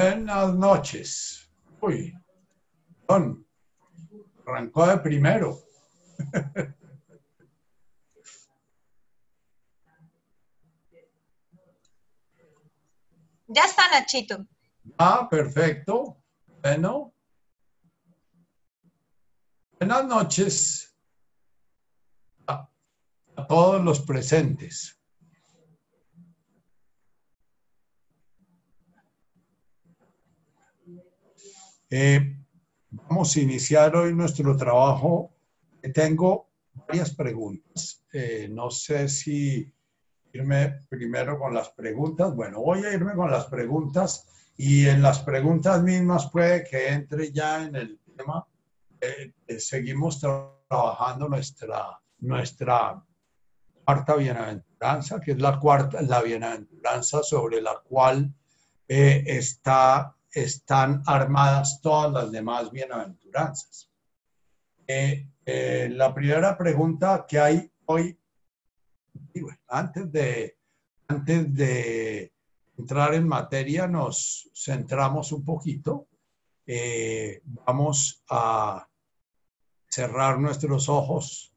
Buenas noches. Uy, Don, arrancó de primero. Ya está, Nachito. Ah, perfecto. Bueno. Buenas noches a, a todos los presentes. Eh, vamos a iniciar hoy nuestro trabajo. Tengo varias preguntas. Eh, no sé si irme primero con las preguntas. Bueno, voy a irme con las preguntas y en las preguntas mismas puede que entre ya en el tema. Eh, eh, seguimos trabajando nuestra, nuestra cuarta bienaventuranza, que es la cuarta, la bienaventuranza sobre la cual eh, está, están armadas todas las demás bienaventuranzas. la primera pregunta que hay hoy antes de, antes de entrar en materia, nos centramos un poquito. Eh, vamos a cerrar nuestros ojos.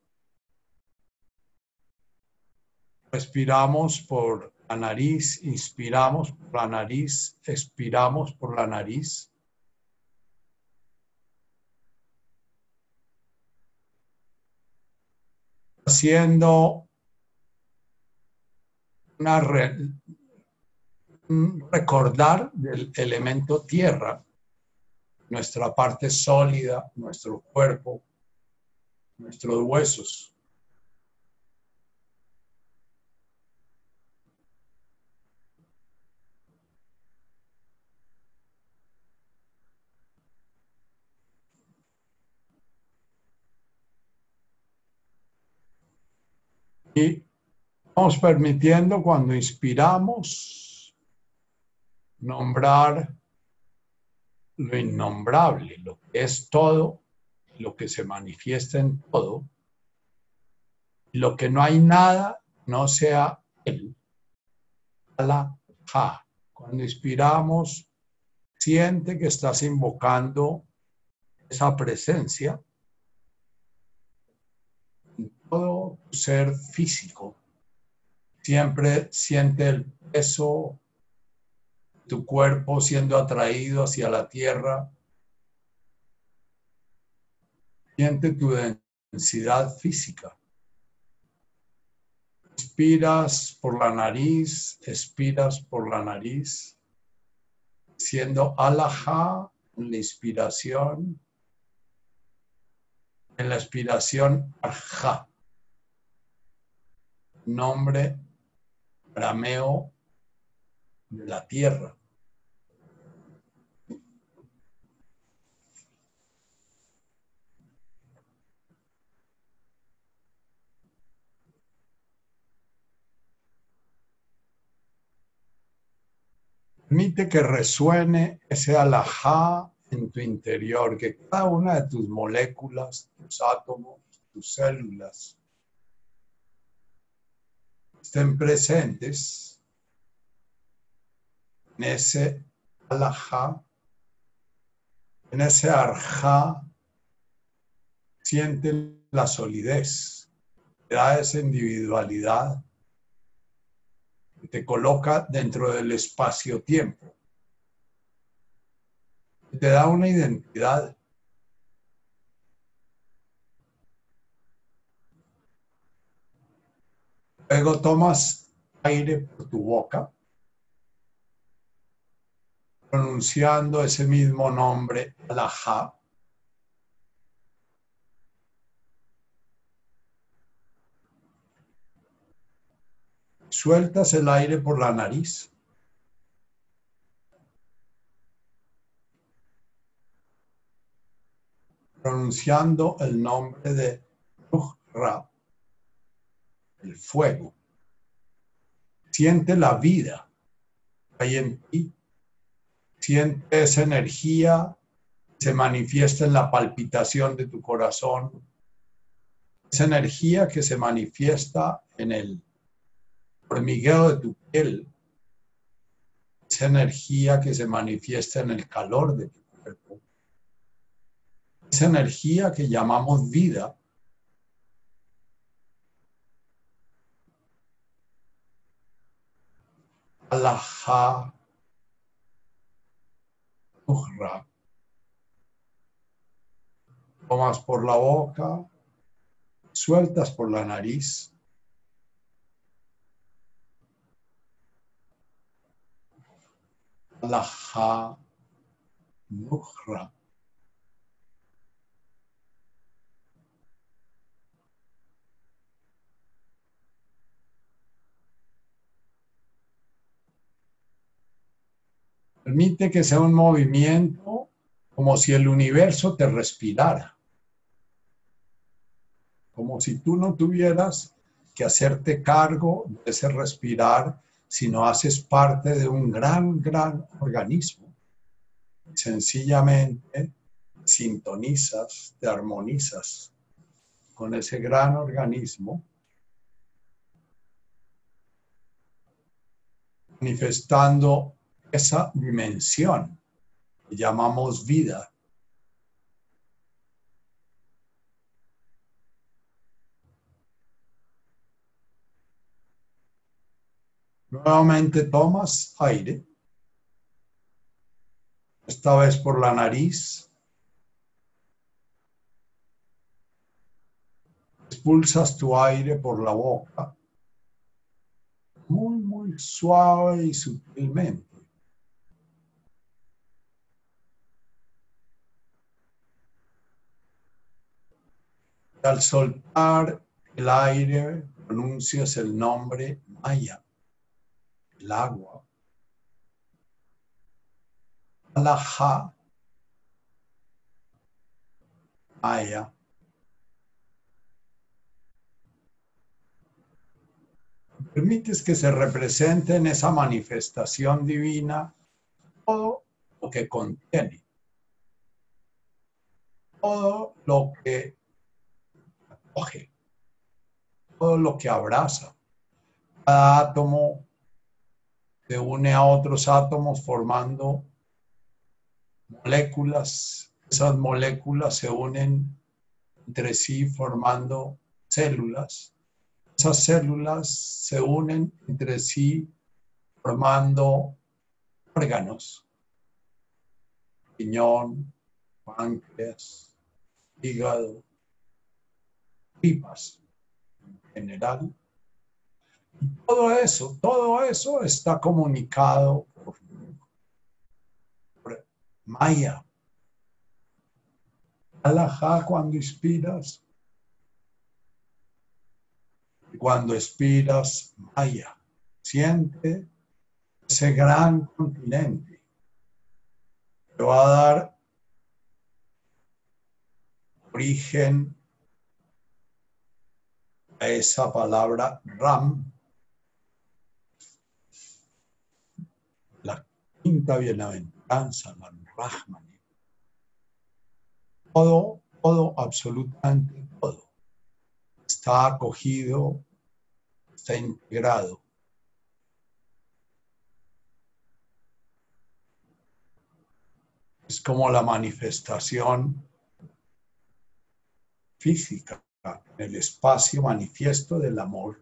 Respiramos por la nariz, inspiramos por la nariz, expiramos por la nariz. Haciendo recordar del elemento tierra, nuestra parte sólida, nuestro cuerpo, nuestros huesos. Y Vamos permitiendo cuando inspiramos nombrar lo innombrable, lo que es todo, lo que se manifiesta en todo, lo que no hay nada, no sea él. La ja. Cuando inspiramos, siente que estás invocando esa presencia todo ser físico Siempre siente el peso de tu cuerpo siendo atraído hacia la tierra. Siente tu densidad física. Inspiras por la nariz, expiras por la nariz, siendo alajá en la inspiración, en la expiración arja, nombre arameo de la tierra. Permite que resuene ese alajá en tu interior, que cada una de tus moléculas, tus átomos, tus células, presentes en ese alajá, en ese arjá, siente la solidez, te da esa individualidad, te coloca dentro del espacio-tiempo, te da una identidad Luego tomas aire por tu boca, pronunciando ese mismo nombre, Alajá. Sueltas el aire por la nariz. pronunciando el nombre de Ra el fuego. Siente la vida hay en ti. Siente esa energía, se manifiesta en la palpitación de tu corazón. Esa energía que se manifiesta en el hormigueo de tu piel. esa energía que se manifiesta en el calor de tu cuerpo, esa energía que llamamos vida, Alaha Tomas por la boca, sueltas por la nariz. Alaha Nuhra. Permite que sea un movimiento como si el universo te respirara. Como si tú no tuvieras que hacerte cargo de ese respirar, sino haces parte de un gran, gran organismo. Sencillamente sintonizas, te armonizas con ese gran organismo, manifestando esa dimensión que llamamos vida. Nuevamente tomas aire, esta vez por la nariz. Expulsas tu aire por la boca, muy, muy suave y sutilmente. Al soltar el aire, pronuncias el nombre Maya, el agua. Alaha, Maya. Permites que se represente en esa manifestación divina todo lo que contiene, todo lo que todo lo que abraza. Cada átomo se une a otros átomos formando moléculas. Esas moléculas se unen entre sí formando células. Esas células se unen entre sí formando órganos. Piñón, páncreas, hígado, en general. todo eso, todo eso está comunicado por, Maya. Alajá cuando inspiras. Cuando expiras, Maya. Siente ese gran continente. Te va a dar origen esa palabra Ram, la quinta bienaventuranza, la Rahman. Todo, todo, absolutamente todo, está acogido, está integrado. Es como la manifestación física el espacio manifiesto del amor.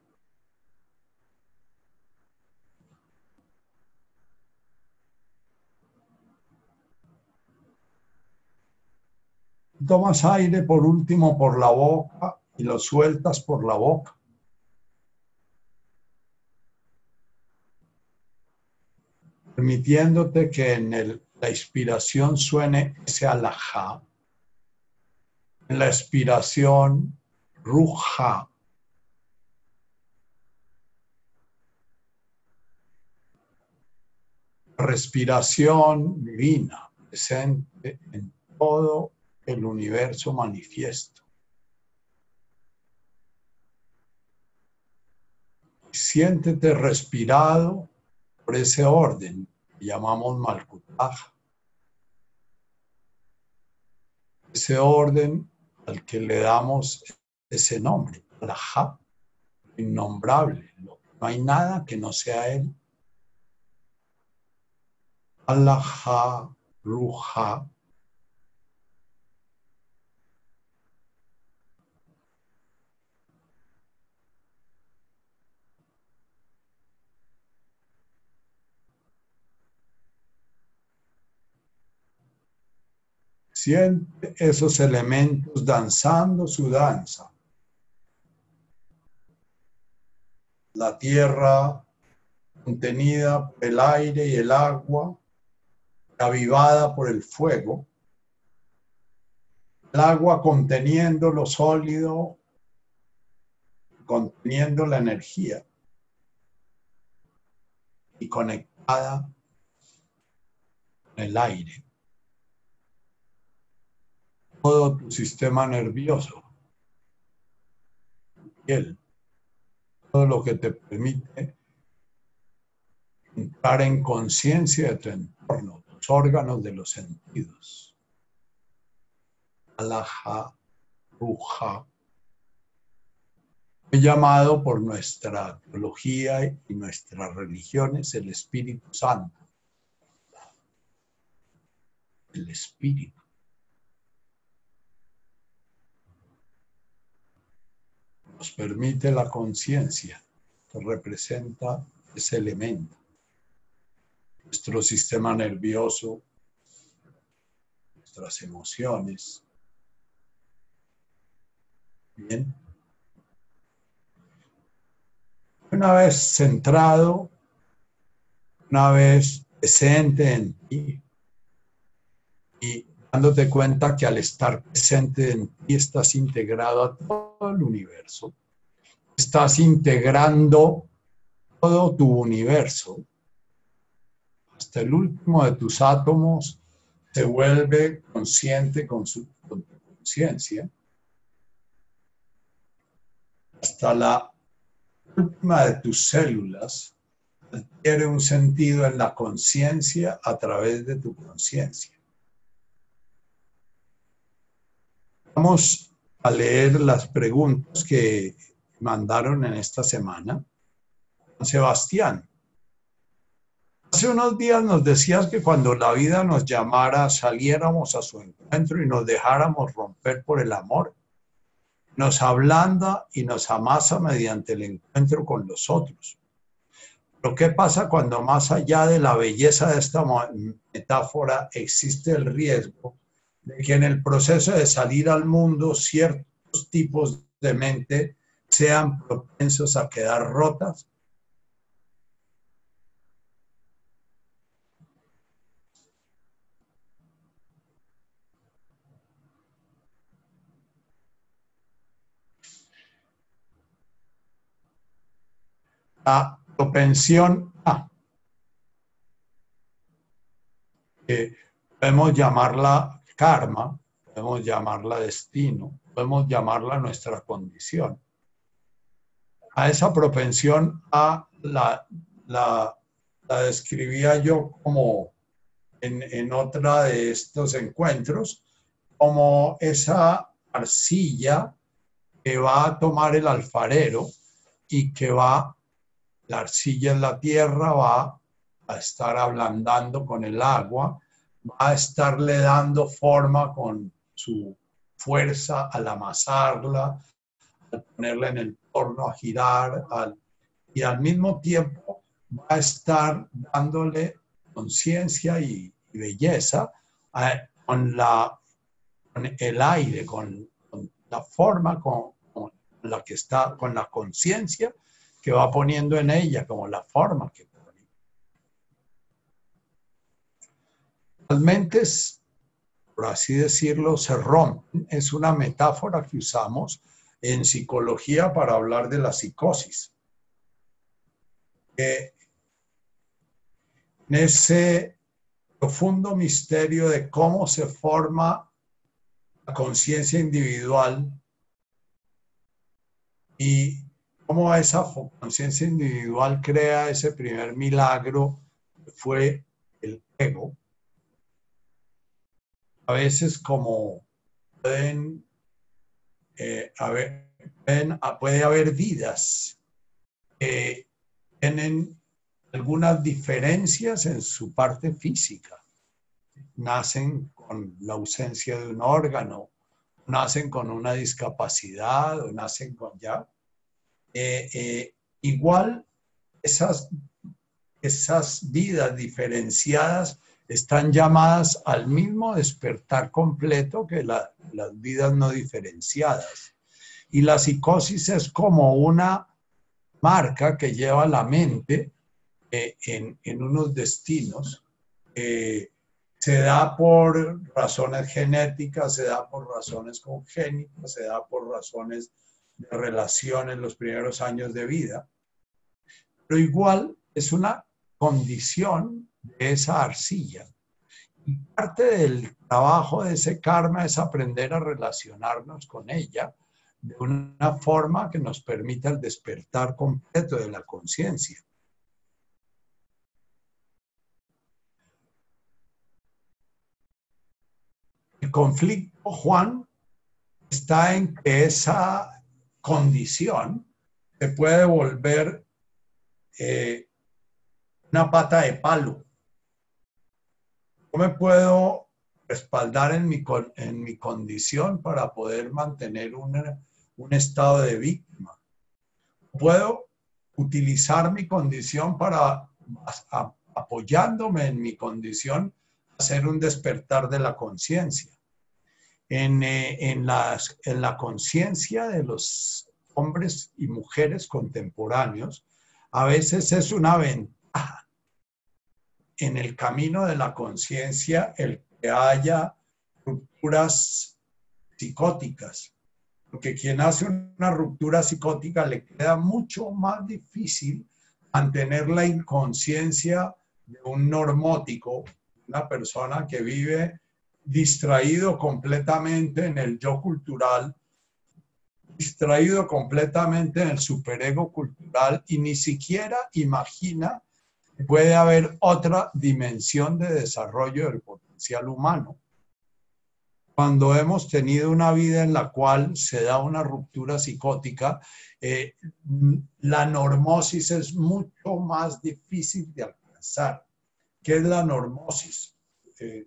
Tomas aire por último por la boca y lo sueltas por la boca. Permitiéndote que en la inspiración suene ese alajá. En la expiración Ruja. Respiración divina presente en todo el universo manifiesto. Siéntete respirado por ese orden que llamamos Malkutaj. Ese orden al que le damos ese nombre, Alajá, innombrable. No hay nada que no sea Él. Alaha Ruha. Siente esos elementos danzando su danza. La tierra contenida por el aire y el agua, avivada por el fuego. El agua conteniendo lo sólido, conteniendo la energía y conectada con el aire todo tu sistema nervioso, piel, lo que te permite entrar en conciencia de tu entorno, tus órganos de los sentidos. Alaha, Ruja, llamado por nuestra teología y nuestras religiones el Espíritu Santo. El Espíritu. Nos permite la conciencia, que representa ese elemento. Nuestro sistema nervioso, nuestras emociones. Bien. Una vez centrado, una vez presente en ti y dándote cuenta que al estar presente en ti estás integrado a todo el universo. Estás integrando todo tu universo. Hasta el último de tus átomos se vuelve consciente con su conciencia. Hasta la última de tus células adquiere un sentido en la conciencia a través de tu conciencia. Vamos a leer las preguntas que mandaron en esta semana. Sebastián, hace unos días nos decías que cuando la vida nos llamara saliéramos a su encuentro y nos dejáramos romper por el amor. Nos ablanda y nos amasa mediante el encuentro con los otros. Pero ¿qué pasa cuando más allá de la belleza de esta metáfora existe el riesgo de que en el proceso de salir al mundo ciertos tipos de mente sean propensos a quedar rotas? La propensión a, podemos llamarla karma, podemos llamarla destino, podemos llamarla nuestra condición. A esa propensión a la, la, describía yo como en, en otra de estos encuentros, como esa arcilla que va a tomar el alfarero y que va, la arcilla en la tierra va a estar ablandando con el agua va a estarle dando forma con su fuerza al amasarla, al ponerla en el torno, a girar, y al mismo tiempo va a estar dándole conciencia y, belleza con, la, el aire, con, la forma con, con, la que está, con la conciencia que va poniendo en ella, como la forma que Las por así decirlo, se rompen. Es una metáfora que usamos en psicología para hablar de la psicosis. en ese profundo misterio de cómo se forma la conciencia individual y cómo esa conciencia individual crea ese primer milagro que fue el ego, a veces como pueden eh, haber, puede haber vidas que tienen algunas diferencias en su parte física. Nacen con la ausencia de un órgano, nacen con una discapacidad o nacen con ya. Eh, eh, igual esas, esas vidas diferenciadas están llamadas al mismo despertar completo que las vidas no diferenciadas. Y la psicosis es como una marca que lleva la mente eh, en, unos destinos. se da por razones genéticas, se da por razones congénitas, se da por razones de relación en los primeros años de vida. Pero igual es una condición de esa arcilla. Y parte del trabajo de ese karma es aprender a relacionarnos con ella de una forma que nos permita el despertar completo de la conciencia. El conflicto, Juan, está en que esa condición se puede volver eh, una pata de palo. ¿Cómo me puedo respaldar en mi, en mi condición para poder mantener un estado de víctima? Puedo utilizar mi condición para, apoyándome en mi condición, hacer un despertar de la conciencia. En, eh, en, en la conciencia de los hombres y mujeres contemporáneos, a veces es una ventaja en el camino de la conciencia el que haya rupturas psicóticas, porque quien hace una ruptura psicótica le queda mucho más difícil mantener la inconsciencia de un normótico, una persona que vive distraído completamente en el yo cultural, distraído completamente en el superego cultural y ni siquiera imagina puede haber otra dimensión de desarrollo del potencial humano. Cuando hemos tenido una vida en la cual se da una ruptura psicótica, eh, la normosis es mucho más difícil de alcanzar. ¿Qué es la normosis? Eh,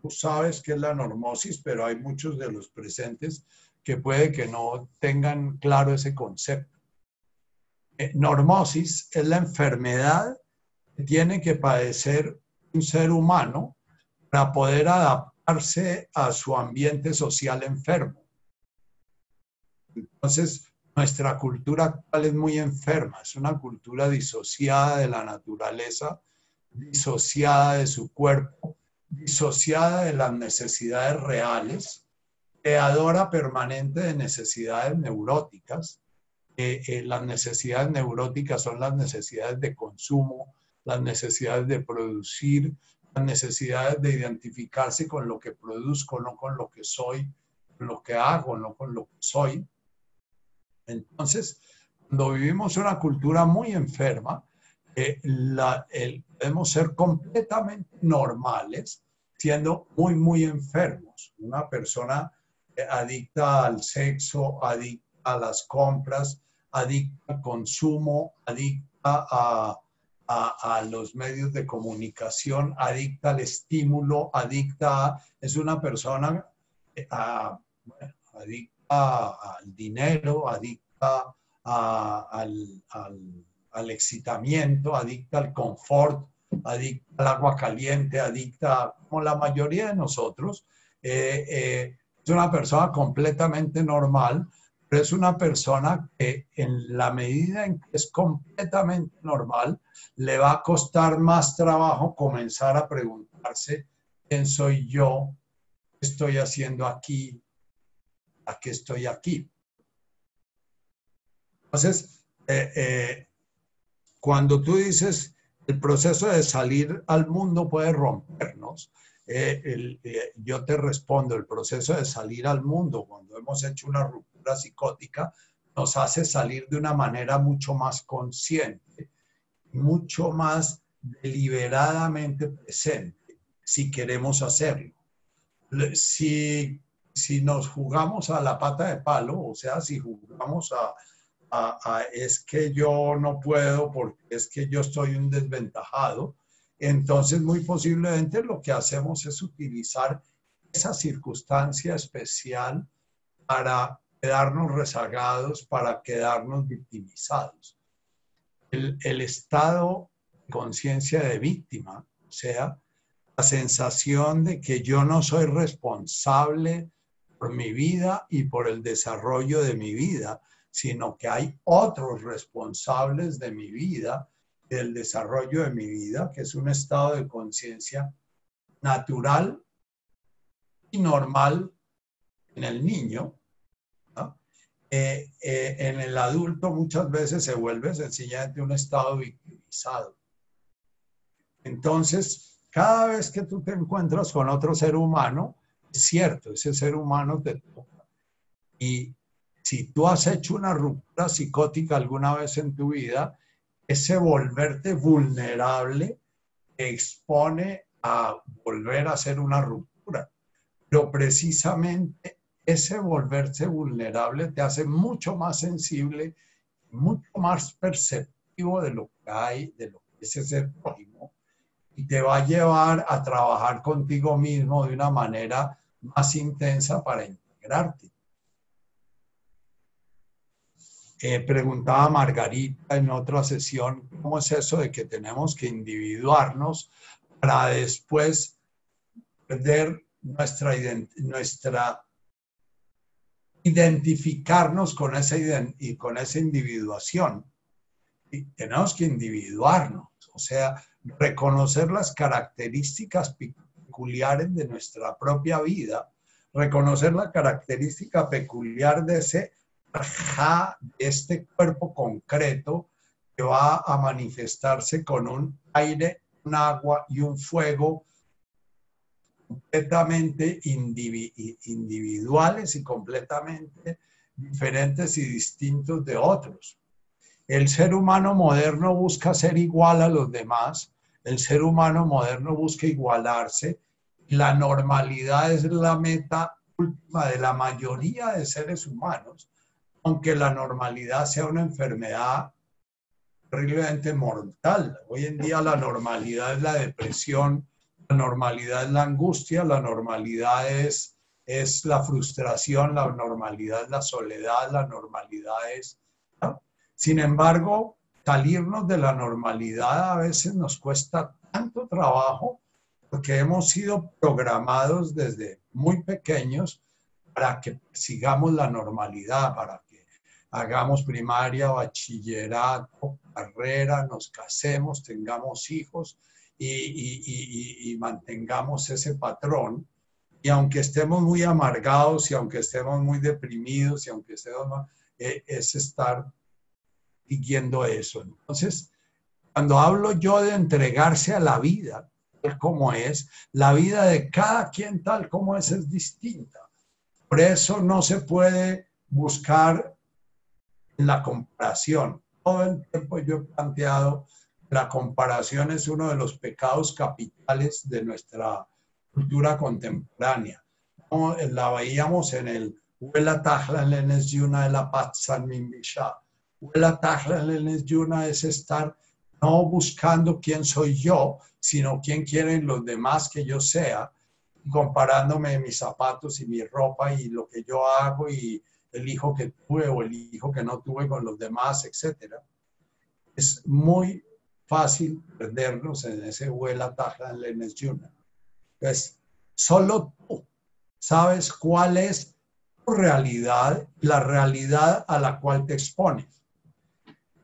tú sabes qué es la normosis, pero hay muchos de los presentes que puede que no tengan claro ese concepto. Eh, normosis es la enfermedad tiene que padecer un ser humano para poder adaptarse a su ambiente social enfermo. Entonces, nuestra cultura actual es muy enferma, es una cultura disociada de la naturaleza, disociada de su cuerpo, disociada de las necesidades reales creadora permanente de necesidades neuróticas. Eh, las necesidades neuróticas son las necesidades de consumo, las necesidades de producir, las necesidades de identificarse con lo que produzco, no con lo que soy, lo que hago, no con lo que soy. Entonces, cuando vivimos una cultura muy enferma, eh, podemos ser completamente normales siendo muy, muy enfermos. Una persona adicta al sexo, adicta a las compras, adicta al consumo, adicta a, los medios de comunicación, adicta al estímulo, adicta, es una persona eh, adicta al dinero, adicta al, al, excitamiento, adicta al confort, adicta al agua caliente, adicta, como la mayoría de nosotros, eh, eh, es una persona completamente normal, pero es una persona que en la medida en que es completamente normal, le va a costar más trabajo comenzar a preguntarse quién soy yo, qué estoy haciendo aquí, a qué estoy aquí. Entonces, eh, eh, cuando tú dices el proceso de salir al mundo puede rompernos, eh, yo te respondo, el proceso de salir al mundo cuando hemos hecho una ruptura psicótica nos hace salir de una manera mucho más consciente, mucho más deliberadamente presente, si queremos hacerlo. Si, si nos jugamos a la pata de palo, o sea, si jugamos a, es que yo no puedo porque es que yo estoy un desventajado, entonces muy posiblemente lo que hacemos es utilizar esa circunstancia especial para quedarnos rezagados, para quedarnos victimizados. El, estado de conciencia de víctima, o sea, la sensación de que yo no soy responsable por mi vida y por el desarrollo de mi vida, sino que hay otros responsables de mi vida, del desarrollo de mi vida, que es un estado de conciencia natural y normal en el niño. Eh, en el adulto muchas veces se vuelve sencillamente un estado victimizado. Entonces, cada vez que tú te encuentras con otro ser humano, es cierto, ese ser humano te toca. Y si tú has hecho una ruptura psicótica alguna vez en tu vida, ese volverte vulnerable expone a volver a hacer una ruptura. Pero precisamente ese volverse vulnerable te hace mucho más sensible, mucho más perceptivo de lo que hay, de lo que es ese prójimo, y te va a llevar a trabajar contigo mismo de una manera más intensa para integrarte. Eh, preguntaba Margarita en otra sesión, ¿cómo es eso de que tenemos que individuarnos para después perder nuestra, nuestra identificarnos con esa, y con esa individuación? Y tenemos que individuarnos, o sea, reconocer las características peculiares de nuestra propia vida, reconocer la característica peculiar de ese este cuerpo concreto que va a manifestarse con un aire, un agua y un fuego completamente individuales y completamente diferentes y distintos de otros. El ser humano moderno busca ser igual a los demás, el ser humano moderno busca igualarse, la normalidad es la meta última de la mayoría de seres humanos aunque la normalidad sea una enfermedad terriblemente mortal. Hoy en día la normalidad es la depresión, la normalidad es la angustia, la normalidad es, es la frustración, la normalidad es la soledad, la normalidad es... Sin embargo, salirnos de la normalidad a veces nos cuesta tanto trabajo porque hemos sido programados desde muy pequeños para que sigamos la normalidad, para hagamos primaria, bachillerato, carrera, nos casemos, tengamos hijos y, mantengamos ese patrón. Y aunque estemos muy amargados y aunque estemos muy deprimidos y aunque estemos, eh, es estar siguiendo eso. Entonces, cuando hablo yo de entregarse a la vida, tal como es, la vida de cada quien tal como es es distinta. Por eso no se puede buscar la comparación. Todo el tiempo yo he planteado la comparación es uno de los pecados capitales de nuestra cultura contemporánea. La veíamos en el Huela Tajla Lenes Yuna de la Paz San Mimbisha. Huela Tajla Lenes Yuna es estar no buscando quién soy yo, sino quién quieren los demás que yo sea, comparándome mis zapatos y mi ropa y lo que yo hago y el hijo que tuve o el hijo que no tuve con los demás, etc. Es muy fácil perdernos en ese vuela taja en Lenes Yuna. Entonces, solo tú sabes cuál es tu realidad, la realidad a la cual te expones.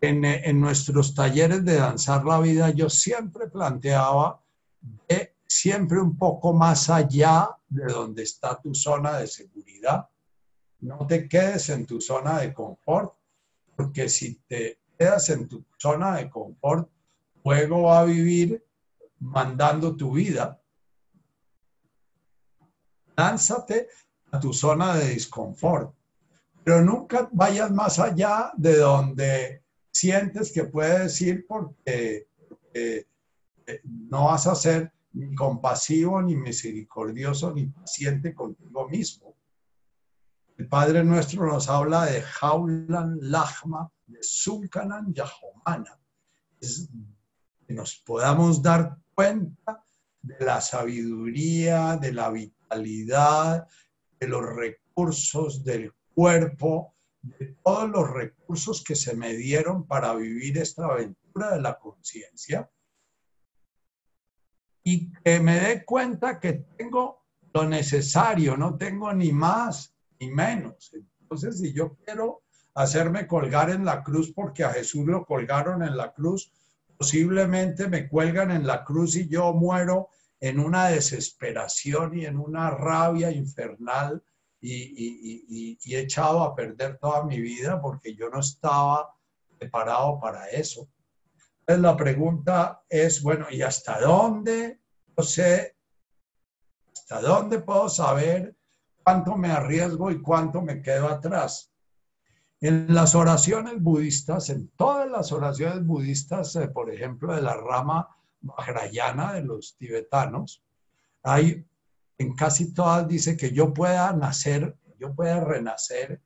En, en nuestros talleres de danzar la vida, yo siempre planteaba de siempre un poco más allá de donde está tu zona de seguridad, no te quedes en tu zona de confort, porque si te quedas en tu zona de confort, luego va a vivir mandando tu vida. Lánzate a tu zona de disconfort, pero nunca vayas más allá de donde sientes que puedes ir porque, porque eh, no vas a ser ni compasivo, ni misericordioso, ni paciente contigo mismo. El Padre Nuestro nos habla de Jaulan Lachma de Sulcanan Yahomana. Es que nos podamos dar cuenta de la sabiduría, de la vitalidad, de los recursos del cuerpo, de todos los recursos que se me dieron para vivir esta aventura de la conciencia y que me dé cuenta que tengo lo necesario, no tengo ni más ni menos. Entonces, si yo quiero hacerme colgar en la cruz porque a Jesús lo colgaron en la cruz, posiblemente me cuelgan en la cruz y yo muero en una desesperación y en una rabia infernal y, he echado a perder toda mi vida porque yo no estaba preparado para eso. Entonces la pregunta es, bueno, ¿y hasta dónde? No sé, ¿hasta dónde puedo saber cuánto me arriesgo y cuánto me quedo atrás? En las oraciones budistas, en todas las oraciones budistas, eh, por ejemplo, de la rama Vajrayana de los tibetanos, hay en casi todas dice que yo pueda nacer, yo pueda renacer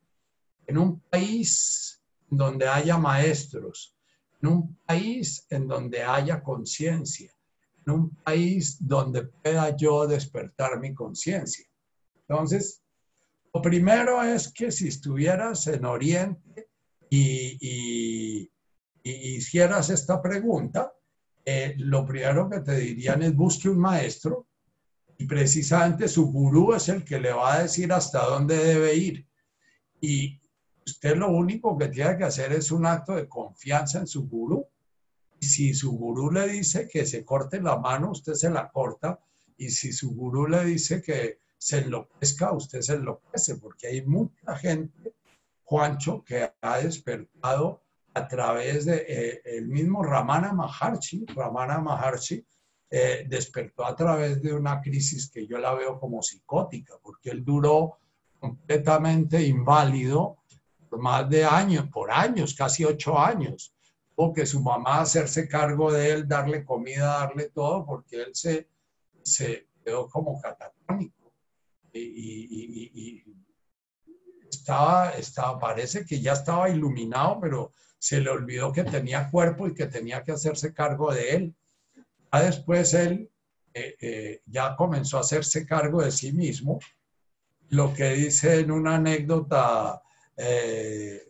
en un país donde haya maestros, en un país en donde haya conciencia, en un país donde pueda yo despertar mi conciencia. Entonces, lo primero es que si estuvieras en Oriente y, hicieras esta pregunta, eh, lo primero que te dirían es busque un maestro y precisamente su gurú es el que le va a decir hasta dónde debe ir. Y usted lo único que tiene que hacer es un acto de confianza en su gurú. Y si su gurú le dice que se corte la mano, usted se la corta. Y si su gurú le dice que se enloquezca, usted se enloquece, porque hay mucha gente, Juancho, que ha despertado a través de eh, mismo Ramana Maharshi. Ramana Maharshi eh, despertó a través de una crisis que yo la veo como psicótica, porque él duró completamente inválido por más de años, por años, casi ocho años. Tuvo que su mamá hacerse cargo de él, darle comida, darle todo, porque él se, se quedó como catatónico. Y, estaba, estaba, parece que ya estaba iluminado, pero se le olvidó que tenía cuerpo y que tenía que hacerse cargo de él después él eh, eh, ya comenzó a hacerse cargo de sí mismo. Lo que dice en una anécdota eh,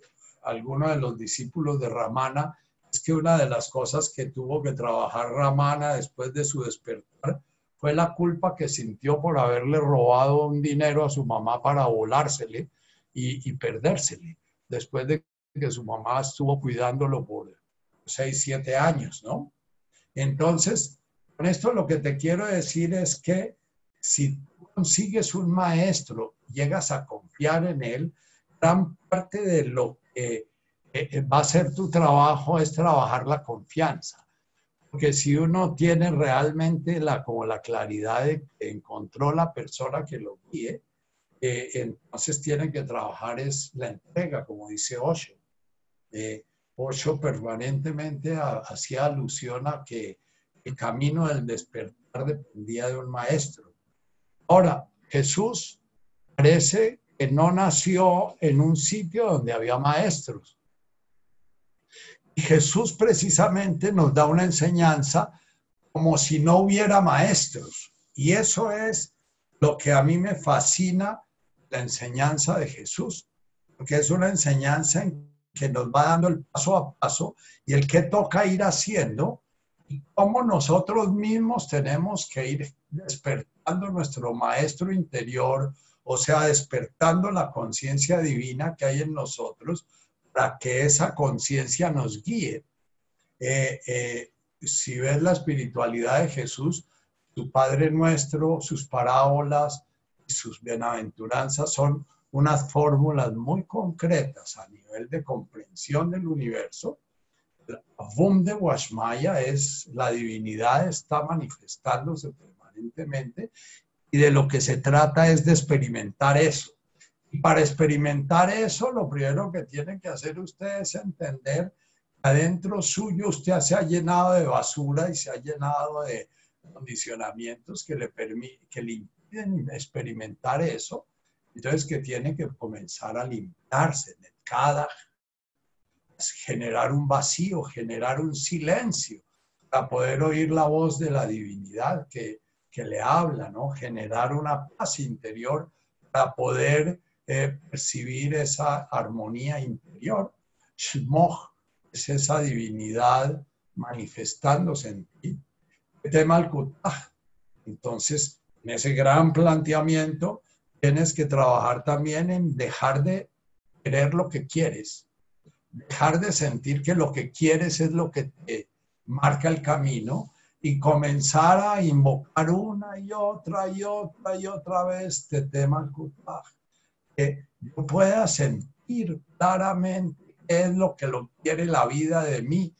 alguno de los discípulos de Ramana es que una de las cosas que tuvo que trabajar Ramana después de su despertar fue la culpa que sintió por haberle robado un dinero a su mamá para volársele y, y perdérsele, después de que su mamá estuvo cuidándolo por seis, siete años, ¿no? Entonces, con esto lo que te quiero decir es que si consigues un maestro, llegas a confiar en él, gran parte de lo que eh, eh, va a ser tu trabajo es trabajar la confianza. Porque si uno tiene realmente la, como la claridad de que encontró la persona que lo guíe, eh, entonces tiene que trabajar es la entrega, como dice Osho. Osho permanentemente hacía alusión a que el camino del despertar dependía de un maestro. Ahora, Jesús parece que no nació en un sitio donde había maestros. Jesús precisamente nos da una enseñanza como si no hubiera maestros. Y eso es lo que a mí me fascina la enseñanza de Jesús, porque es una enseñanza en que nos va dando el paso a paso y el que toca ir haciendo y cómo nosotros mismos tenemos que ir despertando nuestro maestro interior, o sea, despertando la conciencia divina que hay en nosotros para que esa conciencia nos guíe. Eh, eh, si ves la espiritualidad de Jesús, su Padre nuestro, sus parábolas y sus bienaventuranzas son unas fórmulas muy concretas a nivel de comprensión del universo. La Vum de Washmaya es la divinidad, está manifestándose permanentemente y de lo que se trata es de experimentar eso. Para experimentar eso, lo primero que tienen que hacer ustedes es entender que adentro suyo usted se ha llenado de basura y se ha llenado de condicionamientos que le, que le impiden experimentar eso entonces, que tiene que comenzar a limpiarse. Cada generar un vacío, generar un silencio, para poder oír la voz de la divinidad que, le habla, ¿no? Generar una paz interior para poder eh, percibir esa armonía interior. Shmoch es esa divinidad manifestándose en ti. Entonces, en ese gran planteamiento, tienes que trabajar también en dejar de querer lo que quieres, dejar de sentir que lo que quieres es lo que te marca el camino y comenzar a invocar una y otra y otra y otra vez este tema que yo pueda sentir claramente qué es lo que lo quiere la vida de mí,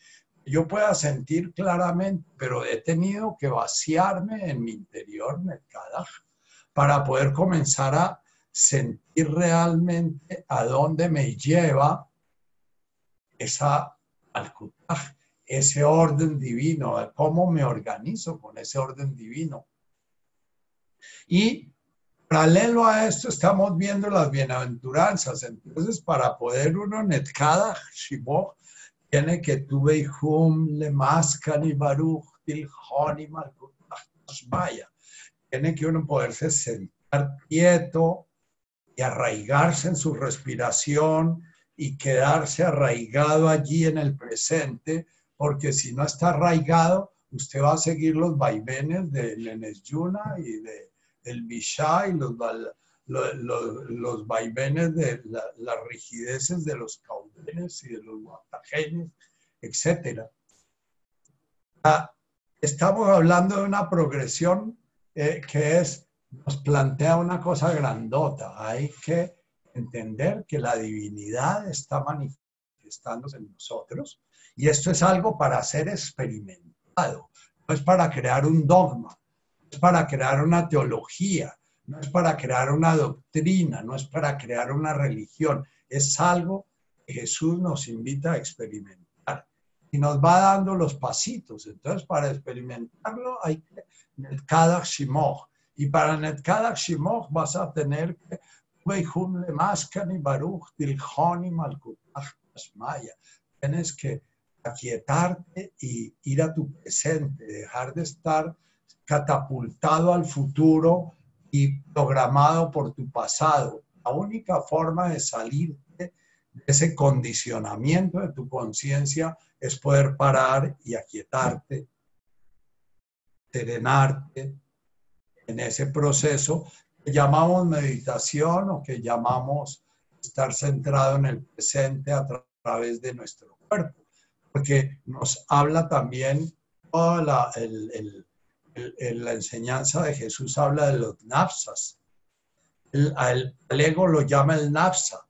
yo pueda sentir claramente, pero he tenido que vaciarme en mi interior, Mercadaj, para poder comenzar a sentir realmente a dónde me lleva esa ese orden divino, cómo me organizo con ese orden divino. Y paralelo a esto estamos viendo las bienaventuranzas. Entonces, para poder uno netkada shibok, tiene que tuve hum le maskan y baruch til vaya. Tiene que uno poderse sentar quieto y arraigarse en su respiración y quedarse arraigado allí en el presente, porque si no está arraigado, usted va a seguir los vaivenes del Enesyuna y de, del Bishá y los, los, vaivenes de las rigideces de los caudenes y de los guatajenes, etc. Ah, estamos hablando de una progresión eh, que es, nos plantea una cosa grandota. Hay que entender que la divinidad está manifestándose en nosotros y esto es algo para ser experimentado, no es para crear un dogma, es para crear una teología, no es para crear una doctrina, no es para crear una religión, es algo que Jesús nos invita a experimentar y nos va dando los pasitos. Entonces, para experimentarlo hay que Netkadach Shimoch. Y para Netkadach Shimoch vas a tener que Tienes que aquietarte y ir a tu presente, dejar de estar catapultado al futuro y programado por tu pasado. La única forma de salir de ese condicionamiento de tu conciencia es poder parar y aquietarte, serenarte en ese proceso que llamamos meditación o que llamamos estar centrado en el presente a través de nuestro cuerpo, porque nos habla también toda la, la enseñanza de Jesús habla de los nafsas. El, ego lo llama el nafsa.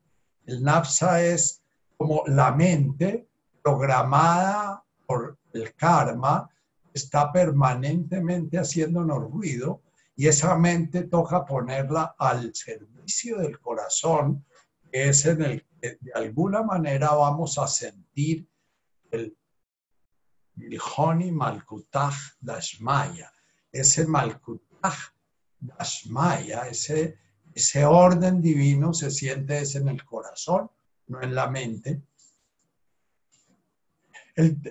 El nafsa es como la mente programada por el karma, está permanentemente haciéndonos ruido y esa mente toca ponerla al servicio del corazón, que es en el que de alguna manera vamos a sentir el Milhoni Malkutaj Dashmaya, ese Malkutaj Dashmaya, ese, ese orden divino se siente es en el corazón, no en la mente. El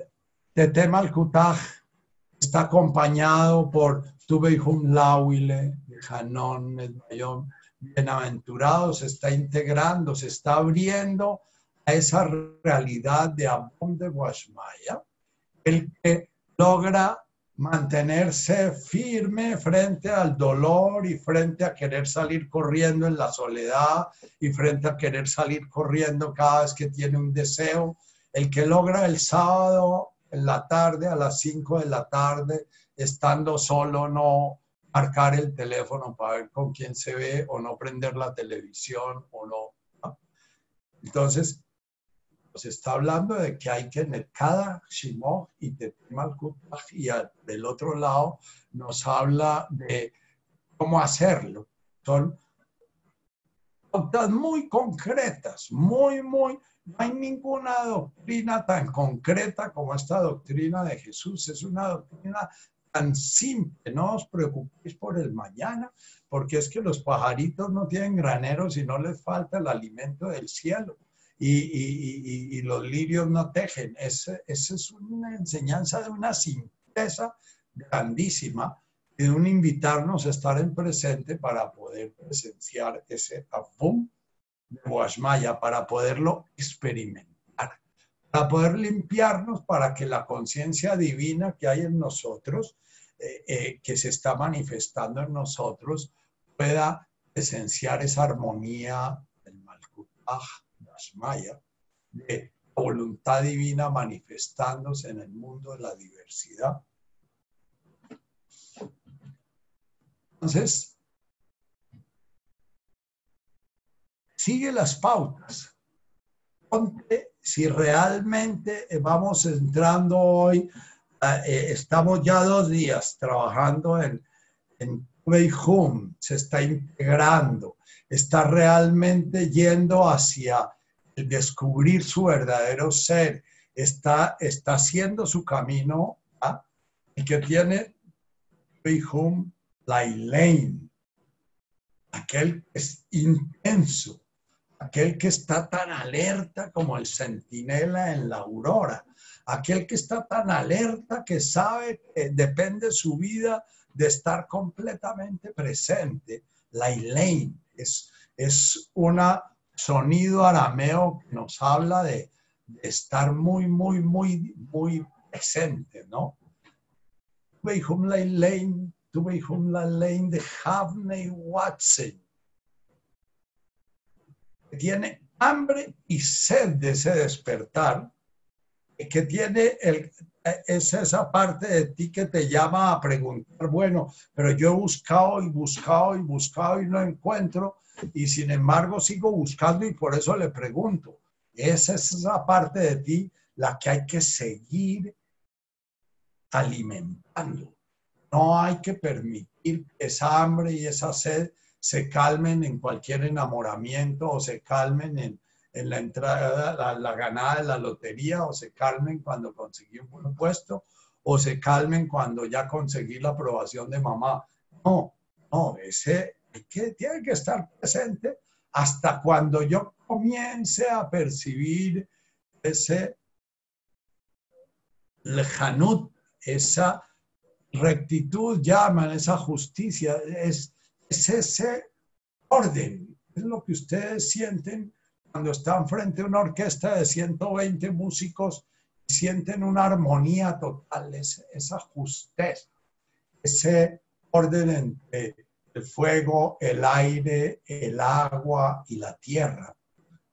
Tete Malkutaj está acompañado por Tubehum Lauile, Hanon, Edmayom, bienaventurados, se está integrando, se está abriendo a esa realidad de Abom de Guashmaya, el que logra mantenerse firme frente al dolor y frente a querer salir corriendo en la soledad y frente a querer salir corriendo cada vez que tiene un deseo, el que logra el sábado en la tarde, a las 5 de la tarde, estando solo, no marcar el teléfono para ver con quién se ve o no prender la televisión o no. Entonces, nos está hablando de que hay que en cada Shimoch y Tetemalkutaj y del otro lado nos habla de cómo hacerlo. Son pautas muy concretas, muy, muy, no hay ninguna doctrina tan concreta como esta doctrina de Jesús. Es una doctrina tan simple. No os preocupéis por el mañana, porque es que los pajaritos no tienen graneros y no les falta el alimento del cielo. Y, los lirios no tejen. Esa es una enseñanza de una simpleza grandísima de un invitarnos a estar en presente para poder presenciar ese abum de Guashmaya, para poderlo experimentar, para poder limpiarnos, para que la conciencia divina que hay en nosotros, eh, eh, que se está manifestando en nosotros, pueda presenciar esa armonía del Malkutah, Guashmaya, de voluntad divina manifestándose en el mundo de la diversidad Entonces, sigue las pautas. Ponte si realmente vamos entrando hoy, eh, estamos ya dos días trabajando en, en se está integrando, está realmente yendo hacia descubrir su verdadero ser, está, está haciendo su camino ¿ah? y que tiene Home la Elaine, aquel que es intenso, aquel que está tan alerta como el centinela en la aurora, aquel que está tan alerta que sabe que depende su vida de estar completamente presente. La Elaine es, es un sonido arameo que nos habla de, estar muy, muy, muy, muy presente, ¿no? De que tiene hambre y sed de ese despertar, que tiene el, es esa parte de ti que te llama a preguntar, bueno, pero yo he buscado y buscado y buscado y no encuentro, y sin embargo sigo buscando y por eso le pregunto. Esa es esa parte de ti la que hay que seguir alimentando. No hay que permitir que esa hambre y esa sed se calmen en cualquier enamoramiento o se calmen en, la entrada, la, la, ganada de la lotería o se calmen cuando conseguí un buen puesto o se calmen cuando ya conseguí la aprobación de mamá. No, no, ese que, tiene que estar presente hasta cuando yo comience a percibir ese lejanut, esa rectitud llaman, esa justicia, es, ese orden, es lo que ustedes sienten cuando están frente a una orquesta de 120 músicos y sienten una armonía total, esa justez, ese orden entre el fuego, el aire, el agua y la tierra.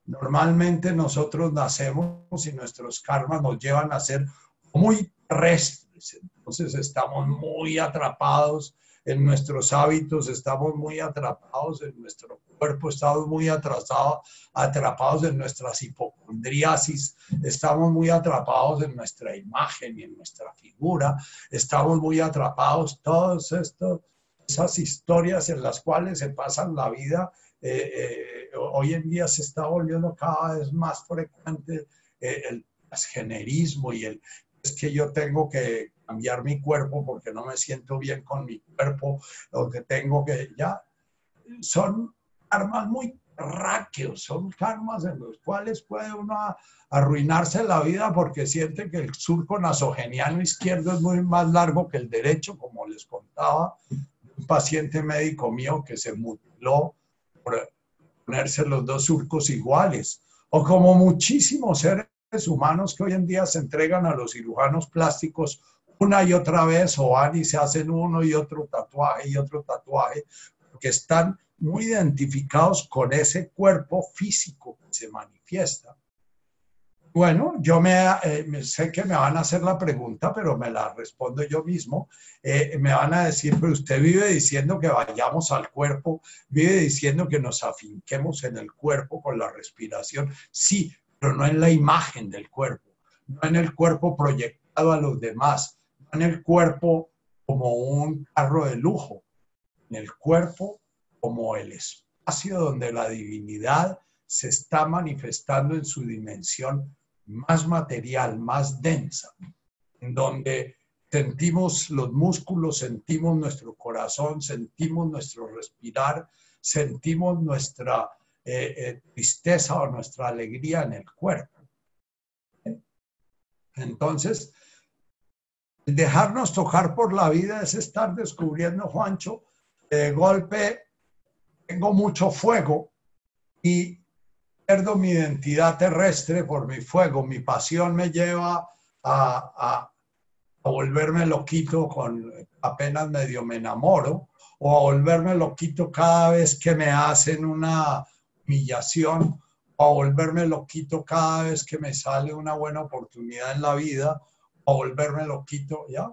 Normalmente nosotros nacemos y nuestros karmas nos llevan a ser muy terrestres, entonces estamos muy atrapados en nuestros hábitos, estamos muy atrapados en nuestro cuerpo, estamos muy atrasados, atrapados en nuestras hipocondriasis, estamos muy atrapados en nuestra imagen y en nuestra figura, estamos muy atrapados, todas esas historias en las cuales se pasan la vida, eh, eh, hoy en día se está volviendo cada vez más frecuente eh, el transgenerismo y el, es que yo tengo que cambiar mi cuerpo porque no me siento bien con mi cuerpo, o que tengo que, ya, son armas muy raqueos, son karmas en los cuales puede uno arruinarse la vida porque siente que el surco nasogeniano izquierdo es muy más largo que el derecho, como les contaba un paciente médico mío que se mutiló por ponerse los dos surcos iguales, o como muchísimos seres humanos que hoy en día se entregan a los cirujanos plásticos una y otra vez o van y se hacen uno y otro tatuaje y otro tatuaje, porque están muy identificados con ese cuerpo físico que se manifiesta. Bueno, yo me, eh, sé que me van a hacer la pregunta, pero me la respondo yo mismo. Eh, me van a decir, pero usted vive diciendo que vayamos al cuerpo, vive diciendo que nos afinquemos en el cuerpo con la respiración. Sí, pero no en la imagen del cuerpo, no en el cuerpo proyectado a los demás, no en el cuerpo como un carro de lujo, en el cuerpo como el espacio donde la divinidad se está manifestando en su dimensión más material, más densa, en donde sentimos los músculos, sentimos nuestro corazón, sentimos nuestro respirar, sentimos nuestra eh, eh, tristeza o nuestra alegría en el cuerpo. Entonces, dejarnos tocar por la vida es estar descubriendo, Juancho, de golpe tengo mucho fuego y pierdo mi identidad terrestre por mi fuego. Mi pasión me lleva a, volverme loquito con apenas medio me enamoro o a volverme loquito cada vez que me hacen una humillación o a volverme loquito cada vez que me sale una buena oportunidad en la vida o a volverme loquito, ¿ya?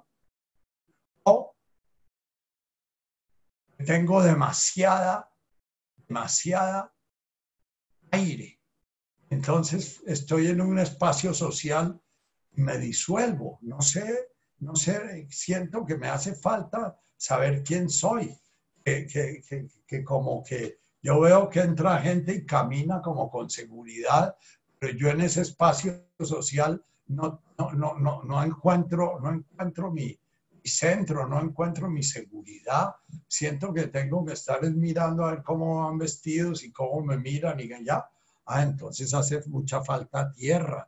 O tengo demasiada, demasiada aire. Entonces estoy en un espacio social me disuelvo. No sé, no sé, siento que me hace falta saber quién soy. Que, que, que, como que yo veo que entra gente y camina como con seguridad, pero yo en ese espacio social no, no, no, no, no encuentro, no encuentro mi, centro, no encuentro mi seguridad. Siento que tengo que estar mirando a ver cómo van vestidos y cómo me miran y ya. Ah, entonces hace mucha falta tierra.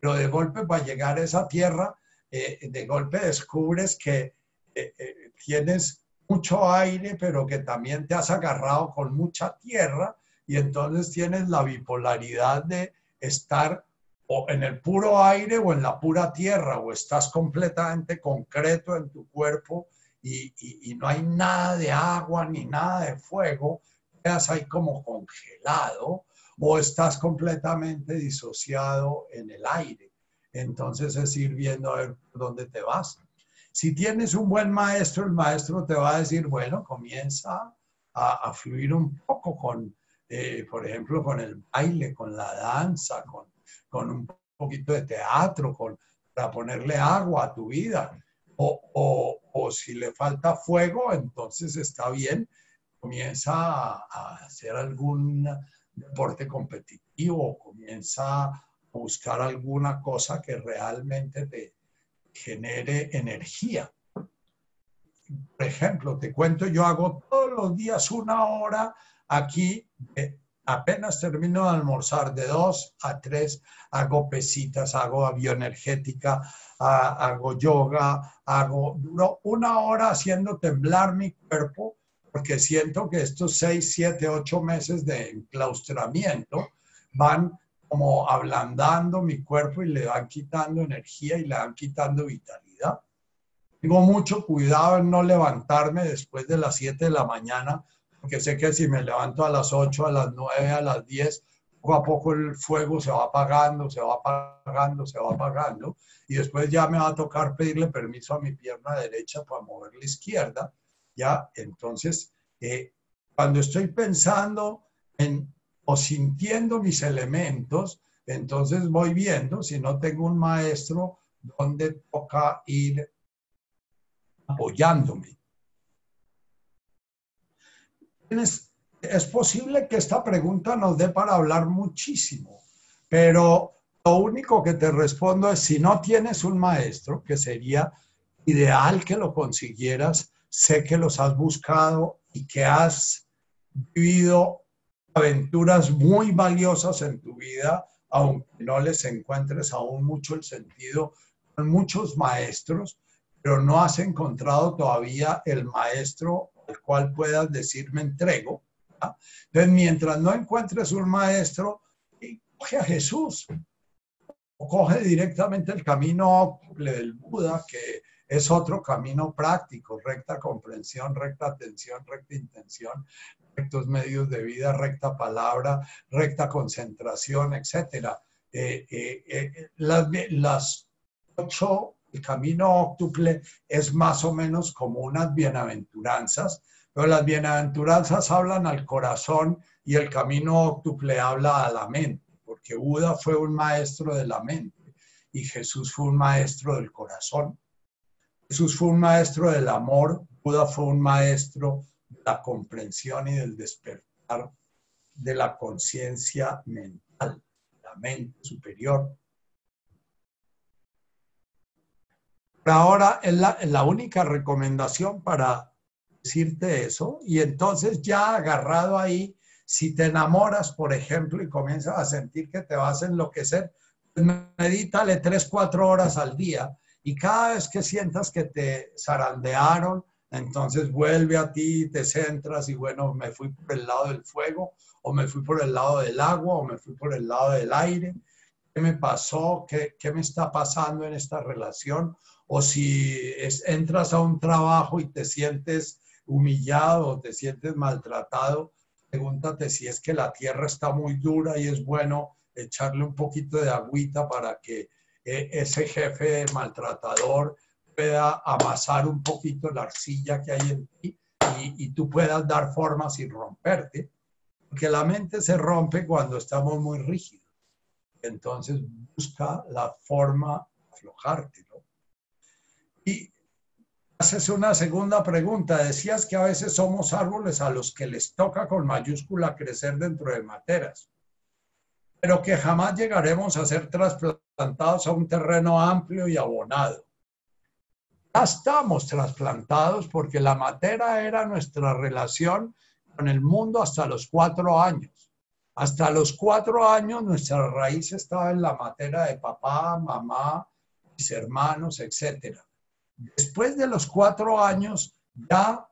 Pero de golpe para llegar a esa tierra, eh, de golpe descubres que eh, eh, tienes mucho aire, pero que también te has agarrado con mucha tierra y entonces tienes la bipolaridad de estar o en el puro aire o en la pura tierra, o estás completamente concreto en tu cuerpo y, y, no hay nada de agua ni nada de fuego, quedas ahí como congelado, o estás completamente disociado en el aire. Entonces es ir viendo a ver dónde te vas. Si tienes un buen maestro, el maestro te va a decir, bueno, comienza a, fluir un poco con, eh, por ejemplo, con el baile, con la danza, con con un poquito de teatro, con, para ponerle agua a tu vida. O, o, si le falta fuego, entonces está bien, comienza a, hacer algún deporte competitivo, comienza a buscar alguna cosa que realmente te genere energía. Por ejemplo, te cuento, yo hago todos los días una hora aquí apenas termino de almorzar, de dos a tres, hago pesitas, hago bioenergética, hago yoga, hago duro una hora haciendo temblar mi cuerpo, porque siento que estos seis, siete, ocho meses de enclaustramiento van como ablandando mi cuerpo y le van quitando energía y le van quitando vitalidad. Tengo mucho cuidado en no levantarme después de las siete de la mañana porque sé que si me levanto a las 8, a las 9, a las 10, poco a poco el fuego se va apagando, se va apagando, se va apagando, y después ya me va a tocar pedirle permiso a mi pierna derecha para mover la izquierda, ya, entonces, eh, cuando estoy pensando en o sintiendo mis elementos, entonces voy viendo si no tengo un maestro donde toca ir apoyándome es posible que esta pregunta nos dé para hablar muchísimo, pero lo único que te respondo es si no tienes un maestro, que sería ideal que lo consiguieras, sé que los has buscado y que has vivido aventuras muy valiosas en tu vida, aunque no les encuentres aún mucho el sentido, con muchos maestros, pero no has encontrado todavía el maestro al cual puedas decir me entrego. Entonces, mientras no encuentres un maestro, coge a Jesús o coge directamente el camino del Buda, que es otro camino práctico, recta comprensión, recta atención, recta intención, rectos medios de vida, recta palabra, recta concentración, etc. Eh, eh, eh, las, las ocho el camino óctuple es más o menos como unas bienaventuranzas, pero las bienaventuranzas hablan al corazón y el camino óctuple habla a la mente, porque Buda fue un maestro de la mente y Jesús fue un maestro del corazón. Jesús fue un maestro del amor, Buda fue un maestro de la comprensión y del despertar de la conciencia mental, la mente superior. Ahora es la, única recomendación para decirte eso y entonces ya agarrado ahí, Si te enamoras, por ejemplo, y comienzas a sentir que te vas a enloquecer, pues medítale tres, cuatro horas al día y cada vez que sientas que te zarandearon, entonces vuelve a ti, te centras y bueno, me fui por el lado del fuego o me fui por el lado del agua o me fui por el lado del aire. ¿Qué me pasó? ¿Qué, qué me está pasando en esta relación? O si entras a un trabajo y te sientes humillado o te sientes maltratado, pregúntate si es que la tierra está muy dura y es bueno echarle un poquito de agüita para que eh, ese jefe maltratador pueda amasar un poquito la arcilla que hay en ti y, y, tú puedas dar forma sin romperte. Porque la mente se rompe cuando estamos muy rígidos. Entonces busca la forma de aflojarte. Haces una segunda pregunta. Decías que a veces somos árboles a los que les toca con mayúscula crecer dentro de materas, pero que jamás llegaremos a ser trasplantados a un terreno amplio y abonado. Ya estamos trasplantados porque la matera era nuestra relación con el mundo hasta los cuatro años. Hasta los cuatro años nuestra raíz estaba en la materia de papá, mamá, mis hermanos, etcétera Después de los cuatro años ya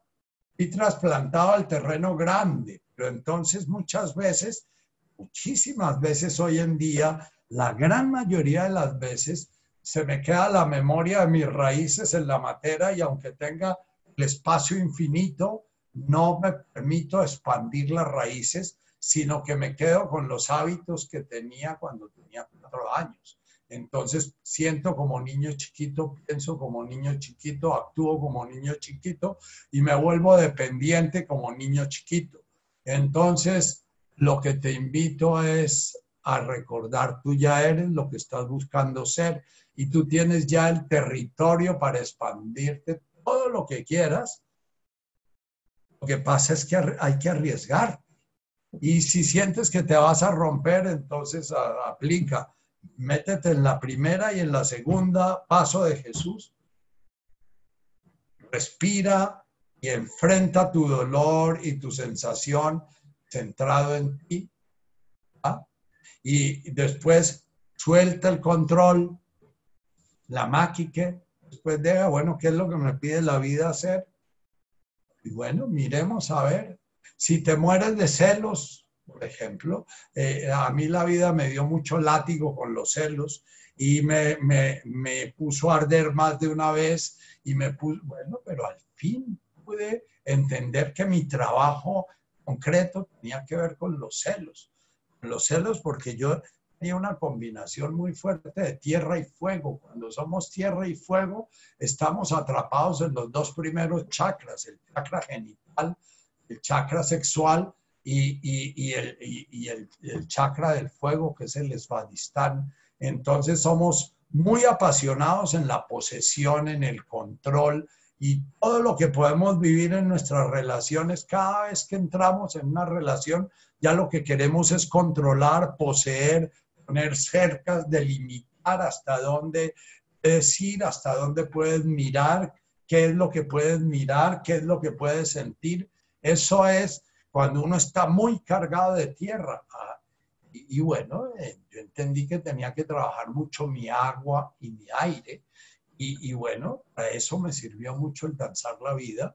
fui trasplantado al terreno grande, pero entonces muchas veces, muchísimas veces hoy en día, la gran mayoría de las veces se me queda la memoria de mis raíces en la materia y aunque tenga el espacio infinito, no me permito expandir las raíces, sino que me quedo con los hábitos que tenía cuando tenía cuatro años. Entonces siento como niño chiquito, pienso como niño chiquito, actúo como niño chiquito y me vuelvo dependiente como niño chiquito. Entonces, lo que te invito es a recordar, tú ya eres lo que estás buscando ser y tú tienes ya el territorio para expandirte todo lo que quieras. Lo que pasa es que hay que arriesgar. Y si sientes que te vas a romper, entonces aplica métete en la primera y en la segunda paso de Jesús. Respira y enfrenta tu dolor y tu sensación centrado en ti. ¿ah? Y después suelta el control, la máquica. Después deja, bueno, ¿qué es lo que me pide la vida hacer? Y bueno, miremos a ver. Si te mueres de celos, por ejemplo. Eh, a mí la vida me dio mucho látigo con los celos y me, me, me, puso a arder más de una vez y me puso, bueno, pero al fin pude entender que mi trabajo concreto tenía que ver con los celos. Los celos porque yo tenía una combinación muy fuerte de tierra y fuego. Cuando somos tierra y fuego, estamos atrapados en los dos primeros chakras, el chakra genital, el chakra sexual y, el, chakra del fuego, que es el esvadistán. Entonces somos muy apasionados en la posesión, en el control y todo lo que podemos vivir en nuestras relaciones. Cada vez que entramos en una relación, ya lo que queremos es controlar, poseer, poner cercas, delimitar hasta dónde puedes ir, hasta dónde puedes mirar, qué es lo que puedes mirar, qué es lo que puedes sentir. Eso es cuando uno está muy cargado de tierra. Ah, y, bueno, eh, yo entendí que tenía que trabajar mucho mi agua y mi aire. Y, bueno, para eso me sirvió mucho el danzar la vida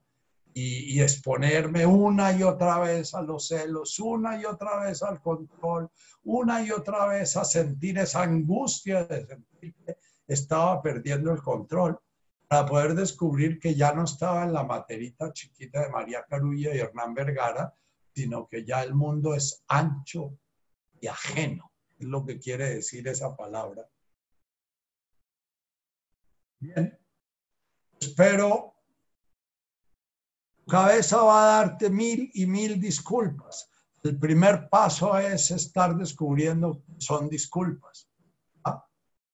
y, exponerme una y otra vez a los celos, una y otra vez al control, una y otra vez a sentir esa angustia de sentir que estaba perdiendo el control para poder descubrir que ya no estaba en la materita chiquita de María Carulla y Hernán Vergara, sino que ya el mundo es ancho y ajeno, es lo que quiere decir esa palabra. Bien, espero tu cabeza va a darte mil y mil disculpas. El primer paso es estar descubriendo son disculpas, ¿ah?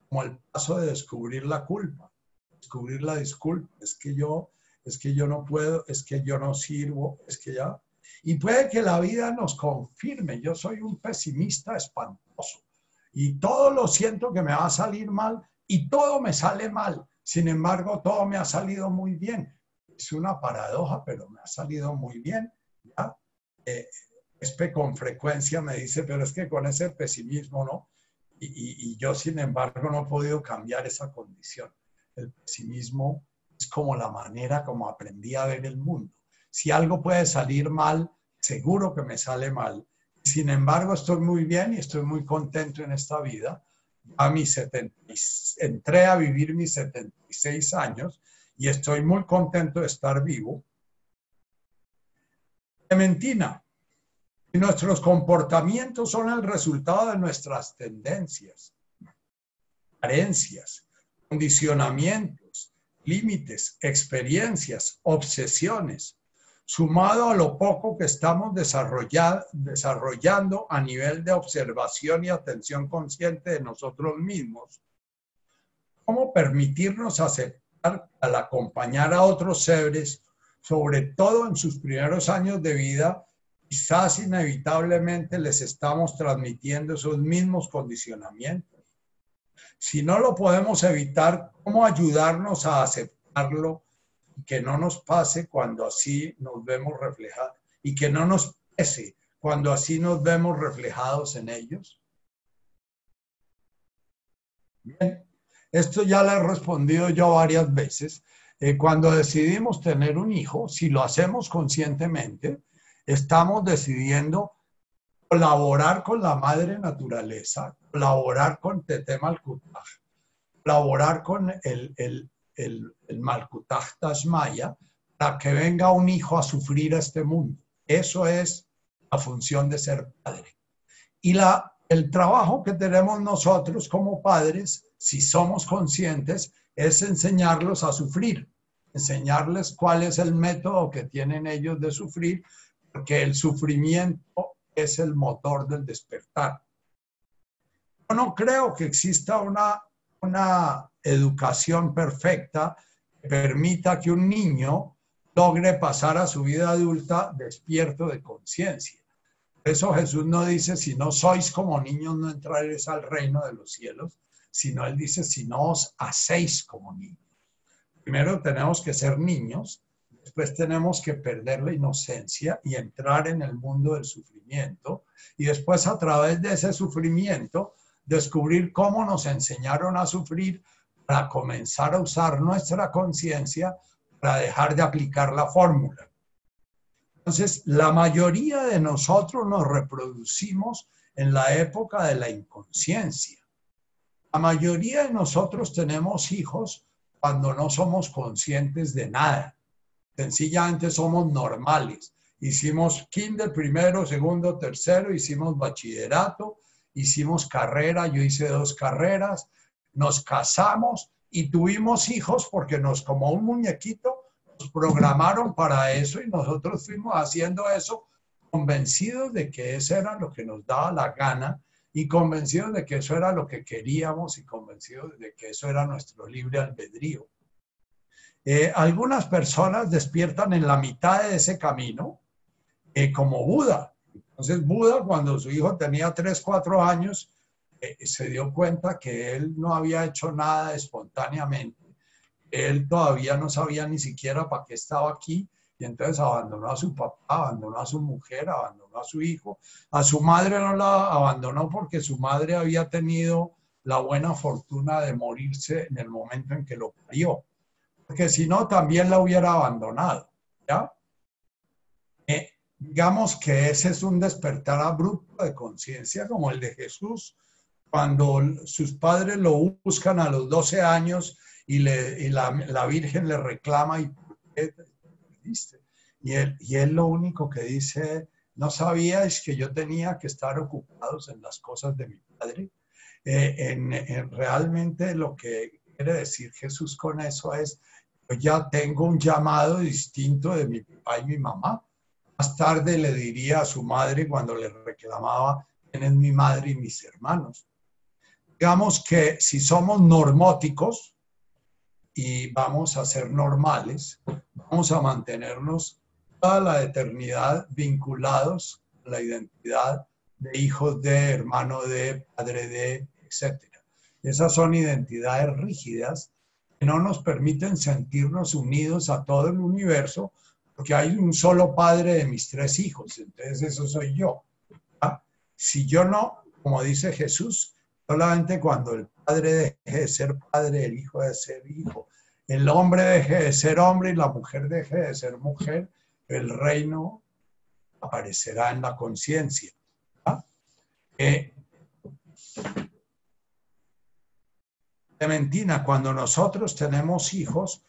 como el paso de descubrir la culpa, descubrir la disculpa. Es que yo, es que yo no puedo, es que yo no sirvo, es que ya y puede que la vida nos confirme. Yo soy un pesimista espantoso y todo lo siento que me va a salir mal y todo me sale mal. Sin embargo, todo me ha salido muy bien. Es una paradoja, pero me ha salido muy bien. ¿ya? Eh, Espe con frecuencia me dice, pero es que con ese pesimismo, ¿no? Y, y, yo, sin embargo, no he podido cambiar esa condición. El pesimismo es como la manera como aprendí a ver el mundo. Si algo puede salir mal, seguro que me sale mal. Sin embargo, estoy muy bien y estoy muy contento en esta vida. A mis 70, entré a vivir mis 76 años y estoy muy contento de estar vivo. Clementina, nuestros comportamientos son el resultado de nuestras tendencias, carencias, condicionamientos, límites, experiencias, obsesiones, sumado a lo poco que estamos desarrollando a nivel de observación y atención consciente de nosotros mismos. ¿Cómo permitirnos aceptar al acompañar a otros seres, sobre todo en sus primeros años de vida, quizás inevitablemente les estamos transmitiendo esos mismos condicionamientos. Si no lo podemos evitar, ¿cómo ayudarnos a aceptarlo que no nos pase cuando así nos vemos reflejados y que no nos pese cuando así nos vemos reflejados en ellos? Bien, esto ya lo he respondido yo varias veces. Eh, cuando decidimos tener un hijo, si lo hacemos conscientemente, estamos decidiendo colaborar con la madre naturaleza, colaborar con Tete Malkutaj, colaborar con el, el, el, el Malkutaj Tashmaya, para que venga un hijo a sufrir a este mundo. Eso es la función de ser padre. Y la, el trabajo que tenemos nosotros como padres, si somos conscientes, es enseñarlos a sufrir, enseñarles cuál es el método que tienen ellos de sufrir porque el sufrimiento es el motor del despertar. Yo no creo que exista una, una educación perfecta que permita que un niño logre pasar a su vida adulta despierto de conciencia. Por eso Jesús no dice, si no sois como niños, no entraréis al reino de los cielos, sino Él dice, si no os hacéis como niños. Primero tenemos que ser niños Después tenemos que perder la inocencia y entrar en el mundo del sufrimiento. Y después a través de ese sufrimiento, descubrir cómo nos enseñaron a sufrir para comenzar a usar nuestra conciencia para dejar de aplicar la fórmula. Entonces, la mayoría de nosotros nos reproducimos en la época de la inconsciencia. La mayoría de nosotros tenemos hijos cuando no somos conscientes de nada. Sencillamente somos normales. Hicimos kinder primero, segundo, tercero, hicimos bachillerato, hicimos carrera, yo hice dos carreras, nos casamos y tuvimos hijos porque nos, como un muñequito, nos programaron para eso y nosotros fuimos haciendo eso convencidos de que eso era lo que nos daba la gana y convencidos de que eso era lo que queríamos y convencidos de que eso era nuestro libre albedrío. Eh, algunas personas despiertan en la mitad de ese camino, eh, como Buda. Entonces Buda, cuando su hijo tenía 3, 4 años, eh, se dio cuenta que él no había hecho nada espontáneamente. Él todavía no sabía ni siquiera para qué estaba aquí y entonces abandonó a su papá, abandonó a su mujer, abandonó a su hijo. A su madre no la abandonó porque su madre había tenido la buena fortuna de morirse en el momento en que lo parió porque si no también la hubiera abandonado. ¿ya? Eh, digamos que ese es un despertar abrupto de conciencia como el de Jesús, cuando sus padres lo buscan a los 12 años y, le, la, la, Virgen le reclama y Y él, y él lo único que dice, no sabíais que yo tenía que estar ocupados en las cosas de mi padre. Eh, en, en realmente lo que quiere decir Jesús con eso es, ya tengo un llamado distinto de mi papá y mi mamá. Más tarde le diría a su madre cuando le reclamaba, quién es mi madre y mis hermanos. Digamos que si somos normóticos y vamos a ser normales, vamos a mantenernos toda la eternidad vinculados a la identidad de hijos de, hermano de, padre de, etc. Esas son identidades rígidas no nos permiten sentirnos unidos a todo el universo, porque hay un solo padre de mis tres hijos, entonces eso soy yo. Si yo no, como dice Jesús, solamente cuando el padre deje de ser padre, el hijo de ser hijo, el hombre deje de ser hombre y la mujer deje de ser mujer, el reino aparecerá en la conciencia. Clementina, cuando nosotros tenemos hijos,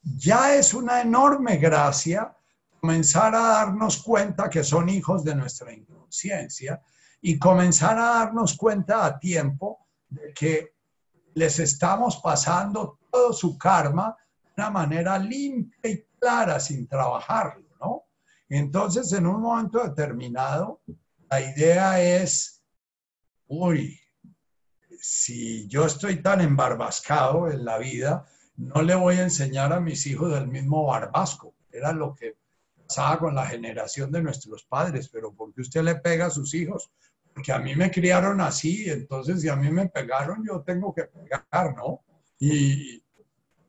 ya es una enorme gracia comenzar a darnos cuenta que son hijos de nuestra inconsciencia y comenzar a darnos cuenta a tiempo de que les estamos pasando todo su karma de una manera limpia y clara sin trabajarlo, ¿no? Entonces, en un momento determinado, la idea es, uy, si yo estoy tan embarbascado en la vida, no le voy a enseñar a mis hijos el mismo barbasco. Era lo que pasaba con la generación de nuestros padres, pero ¿por qué usted le pega a sus hijos? Porque a mí me criaron así, entonces si a mí me pegaron, yo tengo que pegar, ¿no? Y,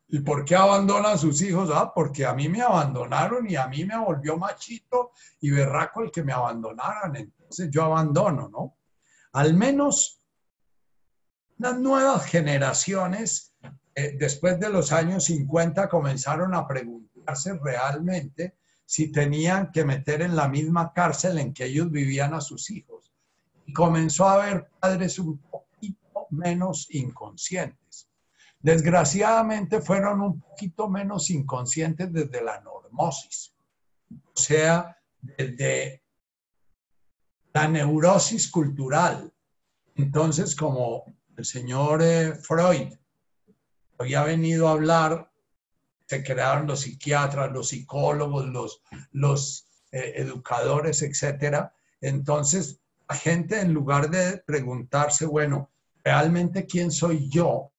¿Y por qué abandona a sus hijos? Ah, porque a mí me abandonaron y a mí me volvió machito y berraco el que me abandonaran. Entonces yo abandono, ¿no? Al menos las nuevas generaciones, eh, después de los años 50, comenzaron a preguntarse realmente si tenían que meter en la misma cárcel en que ellos vivían a sus hijos. Y comenzó a haber padres un poquito menos inconscientes. Desgraciadamente fueron un poquito menos inconscientes desde la normosis, o sea, desde la neurosis cultural. Entonces, como el señor eh, Freud había venido a hablar, se crearon los psiquiatras, los psicólogos, los, eh, educadores, etcétera. Entonces, la gente en lugar de preguntarse, bueno, realmente quién soy yo,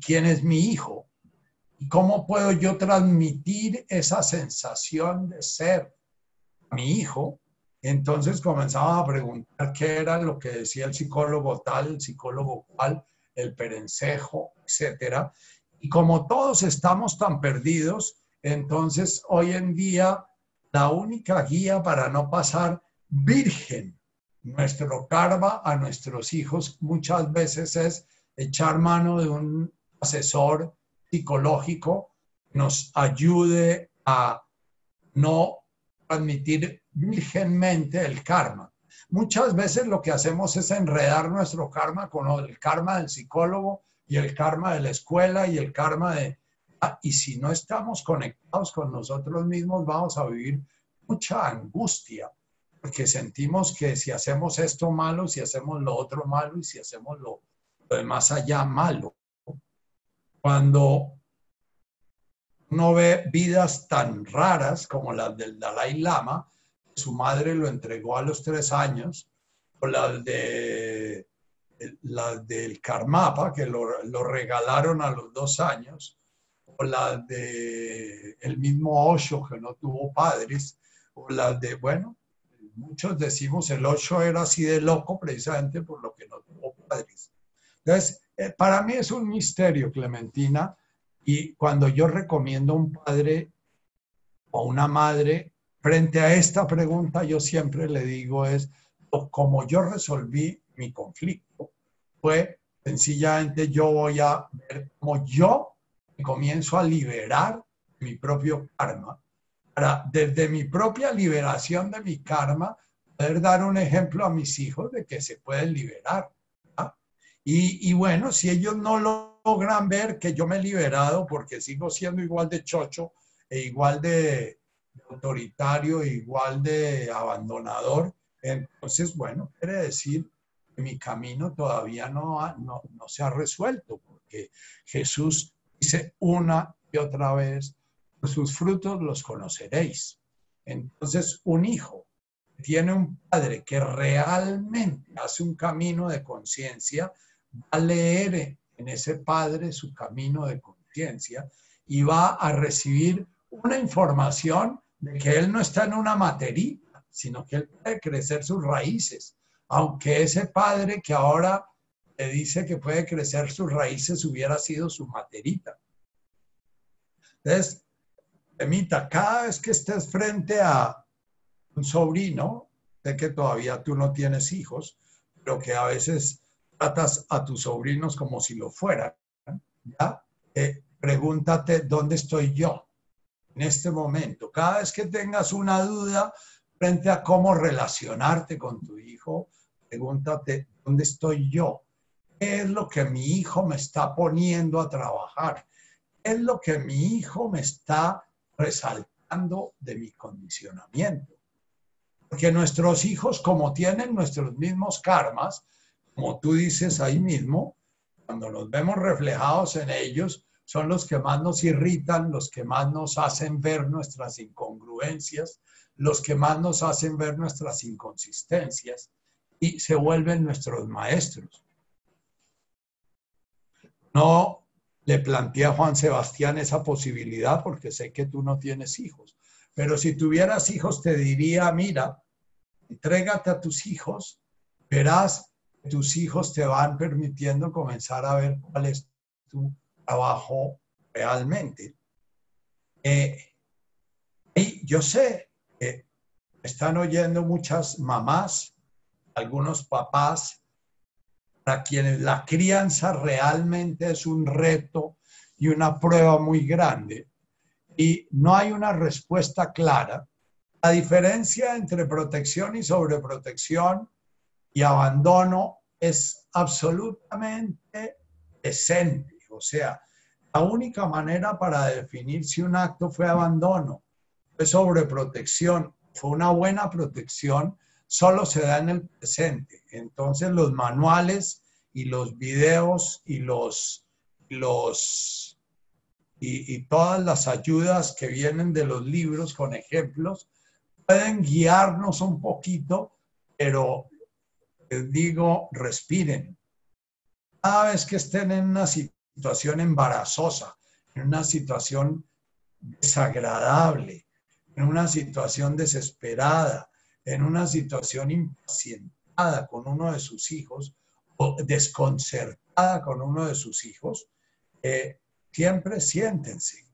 quién es mi hijo, cómo puedo yo transmitir esa sensación de ser mi hijo, entonces comenzaba a preguntar qué era lo que decía el psicólogo tal, el psicólogo cual, el perencejo, etcétera. Y como todos estamos tan perdidos, entonces hoy en día la única guía para no pasar virgen nuestro karma a nuestros hijos muchas veces es echar mano de un asesor psicológico que nos ayude a no transmitir virgenmente el karma. Muchas veces lo que hacemos es enredar nuestro karma con el karma del psicólogo y el karma de la escuela y el karma de... Ah, y si no estamos conectados con nosotros mismos, vamos a vivir mucha angustia, porque sentimos que si hacemos esto malo, si hacemos lo otro malo y si hacemos lo, lo más allá malo. Cuando uno ve vidas tan raras como las del Dalai Lama, su madre lo entregó a los tres años, o las de del Karmapa, que lo, lo, regalaron a los dos años, o las de el mismo Osho, que no tuvo padres, o las de, bueno, muchos decimos el Osho era así de loco precisamente por lo que no tuvo padres. Entonces, eh, para mí es un misterio, Clementina, y cuando yo recomiendo a un padre o una madre Frente a esta pregunta, yo siempre le digo es, como yo resolví mi conflicto, fue sencillamente yo voy a ver cómo yo comienzo a liberar mi propio karma, para desde mi propia liberación de mi karma, poder dar un ejemplo a mis hijos de que se pueden liberar. Y, y bueno, si ellos no logran ver que yo me he liberado porque sigo siendo igual de chocho e igual de, autoritario, igual de abandonador, entonces, bueno, quiere decir que mi camino todavía no, no, no se ha resuelto, porque Jesús dice una y otra vez, sus frutos los conoceréis. Entonces, un hijo tiene un padre que realmente hace un camino de conciencia, va a leer en ese padre su camino de conciencia y va a recibir una información de que él no está en una materita, sino que él puede crecer sus raíces. Aunque ese padre que ahora le dice que puede crecer sus raíces hubiera sido su materita. Entonces, Emita, cada vez que estés frente a un sobrino, sé que todavía tú no tienes hijos, pero que a veces tratas a tus sobrinos como si lo fueran, ¿ya? Eh, pregúntate, ¿dónde estoy yo en este momento? Cada vez que tengas una duda frente a cómo relacionarte con tu hijo, pregúntate, ¿dónde estoy yo? ¿Qué es lo que mi hijo me está poniendo a trabajar? ¿Qué es lo que mi hijo me está resaltando de mi condicionamiento? Porque nuestros hijos, como tienen nuestros mismos karmas, como tú dices ahí mismo, cuando nos vemos reflejados en ellos, son los que más nos irritan, los que más nos hacen ver nuestras incongruencias, los que más nos hacen ver nuestras inconsistencias y se vuelven nuestros maestros. No le planteé a Juan Sebastián esa posibilidad porque sé que tú no tienes hijos, pero si tuvieras hijos te diría, mira, entrégate a tus hijos, verás tus hijos te van permitiendo comenzar a ver cuál es tu trabajo realmente. Eh, y yo sé que están oyendo muchas mamás algunos papás para quienes la crianza realmente es un reto y una prueba muy grande y no hay una respuesta clara. La diferencia entre protección y sobreprotección y abandono es absolutamente decente. O sea, la única manera para definir si un acto fue abandono, fue sobreprotección, fue una buena protección, solo se da en el presente. Entonces los manuales y los videos y los, los y, todas las ayudas que vienen de los libros con ejemplos pueden guiarnos un poquito, pero les digo, respiren. Cada vez que estén en una situación embarazosa, en una situación desagradable, en una situación desesperada, en una situación impacientada con uno de sus hijos o desconcertada con uno de sus hijos, eh, siempre siéntense.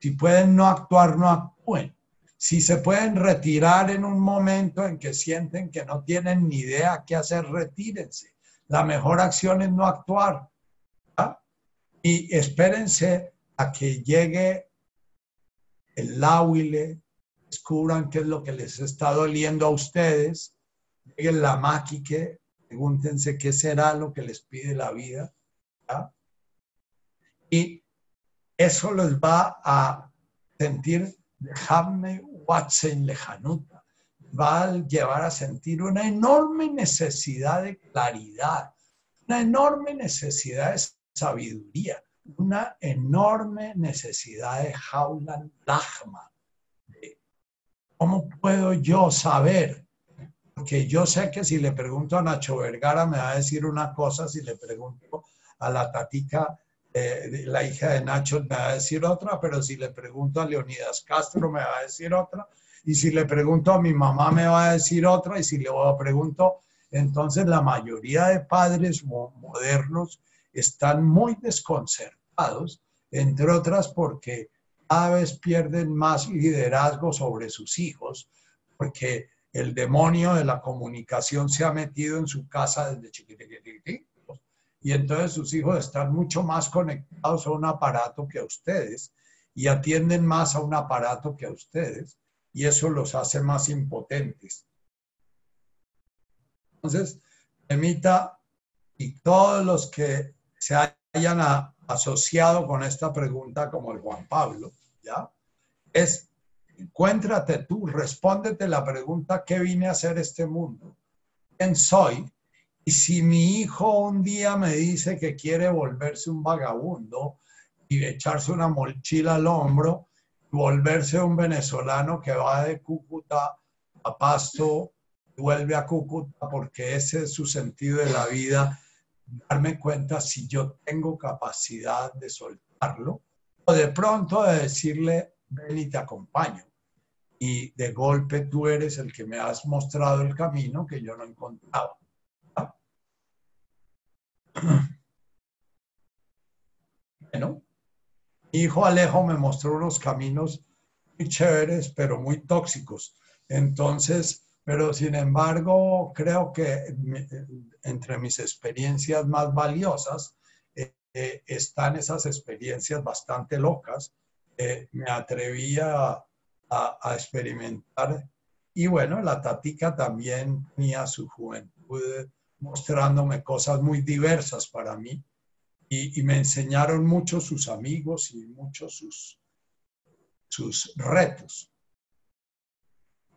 Si pueden no actuar, no actúen. Si se pueden retirar en un momento en que sienten que no tienen ni idea qué hacer, retírense. La mejor acción es no actuar. Y espérense a que llegue el láhuile, descubran qué es lo que les está doliendo a ustedes, lleguen la máquina, pregúntense qué será lo que les pide la vida. Y eso les va a sentir, dejadme Watson lejanuta, va a llevar a sentir una enorme necesidad de claridad, una enorme necesidad de sabiduría, una enorme necesidad de jaulan Lachman, ¿Cómo puedo yo saber? Porque yo sé que si le pregunto a Nacho Vergara me va a decir una cosa, si le pregunto a la tatica, la hija de Nacho, me va a decir otra, pero si le pregunto a Leonidas Castro me va a decir otra, y si le pregunto a mi mamá me va a decir otra, y si le pregunto, entonces la mayoría de padres modernos están muy desconcertados, entre otras porque cada vez pierden más liderazgo sobre sus hijos, porque el demonio de la comunicación se ha metido en su casa desde chiquititos. Y entonces sus hijos están mucho más conectados a un aparato que a ustedes y atienden más a un aparato que a ustedes. Y eso los hace más impotentes. Entonces, Emita y todos los que se hayan asociado con esta pregunta como el Juan Pablo, ¿ya? Es, encuéntrate tú, respóndete la pregunta, ¿qué vine a hacer este mundo? ¿Quién soy? Y si mi hijo un día me dice que quiere volverse un vagabundo y echarse una mochila al hombro, volverse un venezolano que va de Cúcuta a Pasto, vuelve a Cúcuta porque ese es su sentido de la vida, darme cuenta si yo tengo capacidad de soltarlo o de pronto de decirle, ven y te acompaño. Y de golpe tú eres el que me has mostrado el camino que yo no encontraba. Bueno, Mi hijo Alejo me mostró unos caminos muy chéveres, pero muy tóxicos. Entonces, pero sin embargo, creo que entre mis experiencias más valiosas eh, eh, están esas experiencias bastante locas. me atreví a, a, experimentar. Y bueno, la Tatica también tenía su juventud mostrándome cosas muy diversas para mí y, me enseñaron mucho sus amigos y muchos sus, sus retos.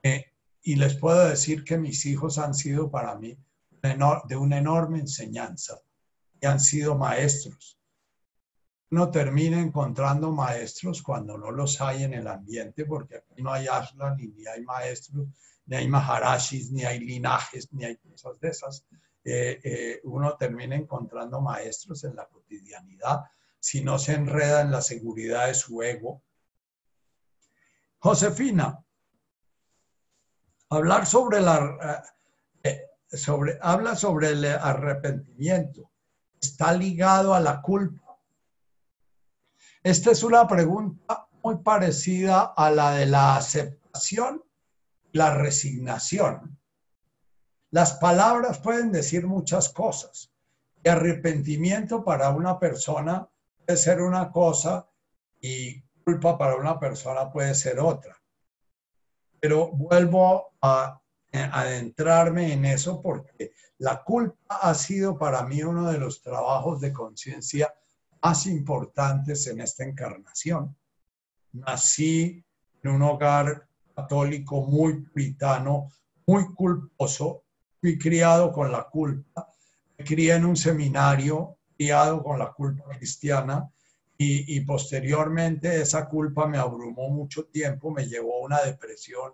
Eh, y les puedo decir que mis hijos han sido para mí de una enorme enseñanza y han sido maestros. Uno termina encontrando maestros cuando no los hay en el ambiente, porque aquí no hay aslan, ni hay maestros, ni hay maharashis, ni hay linajes, ni hay cosas de esas. Eh, eh, uno termina encontrando maestros en la cotidianidad si no se enreda en la seguridad de su ego. Josefina, hablar sobre la eh, sobre habla sobre el arrepentimiento. Está ligado a la culpa. Esta es una pregunta muy parecida a la de la aceptación, la resignación. Las palabras pueden decir muchas cosas. Y arrepentimiento para una persona puede ser una cosa y culpa para una persona puede ser otra. Pero vuelvo a adentrarme en eso porque la culpa ha sido para mí uno de los trabajos de conciencia más importantes en esta encarnación. Nací en un hogar católico muy puritano, muy culposo, fui criado con la culpa, me crié en un seminario criado con la culpa cristiana y, posteriormente esa culpa me abrumó mucho tiempo, me llevó a una depresión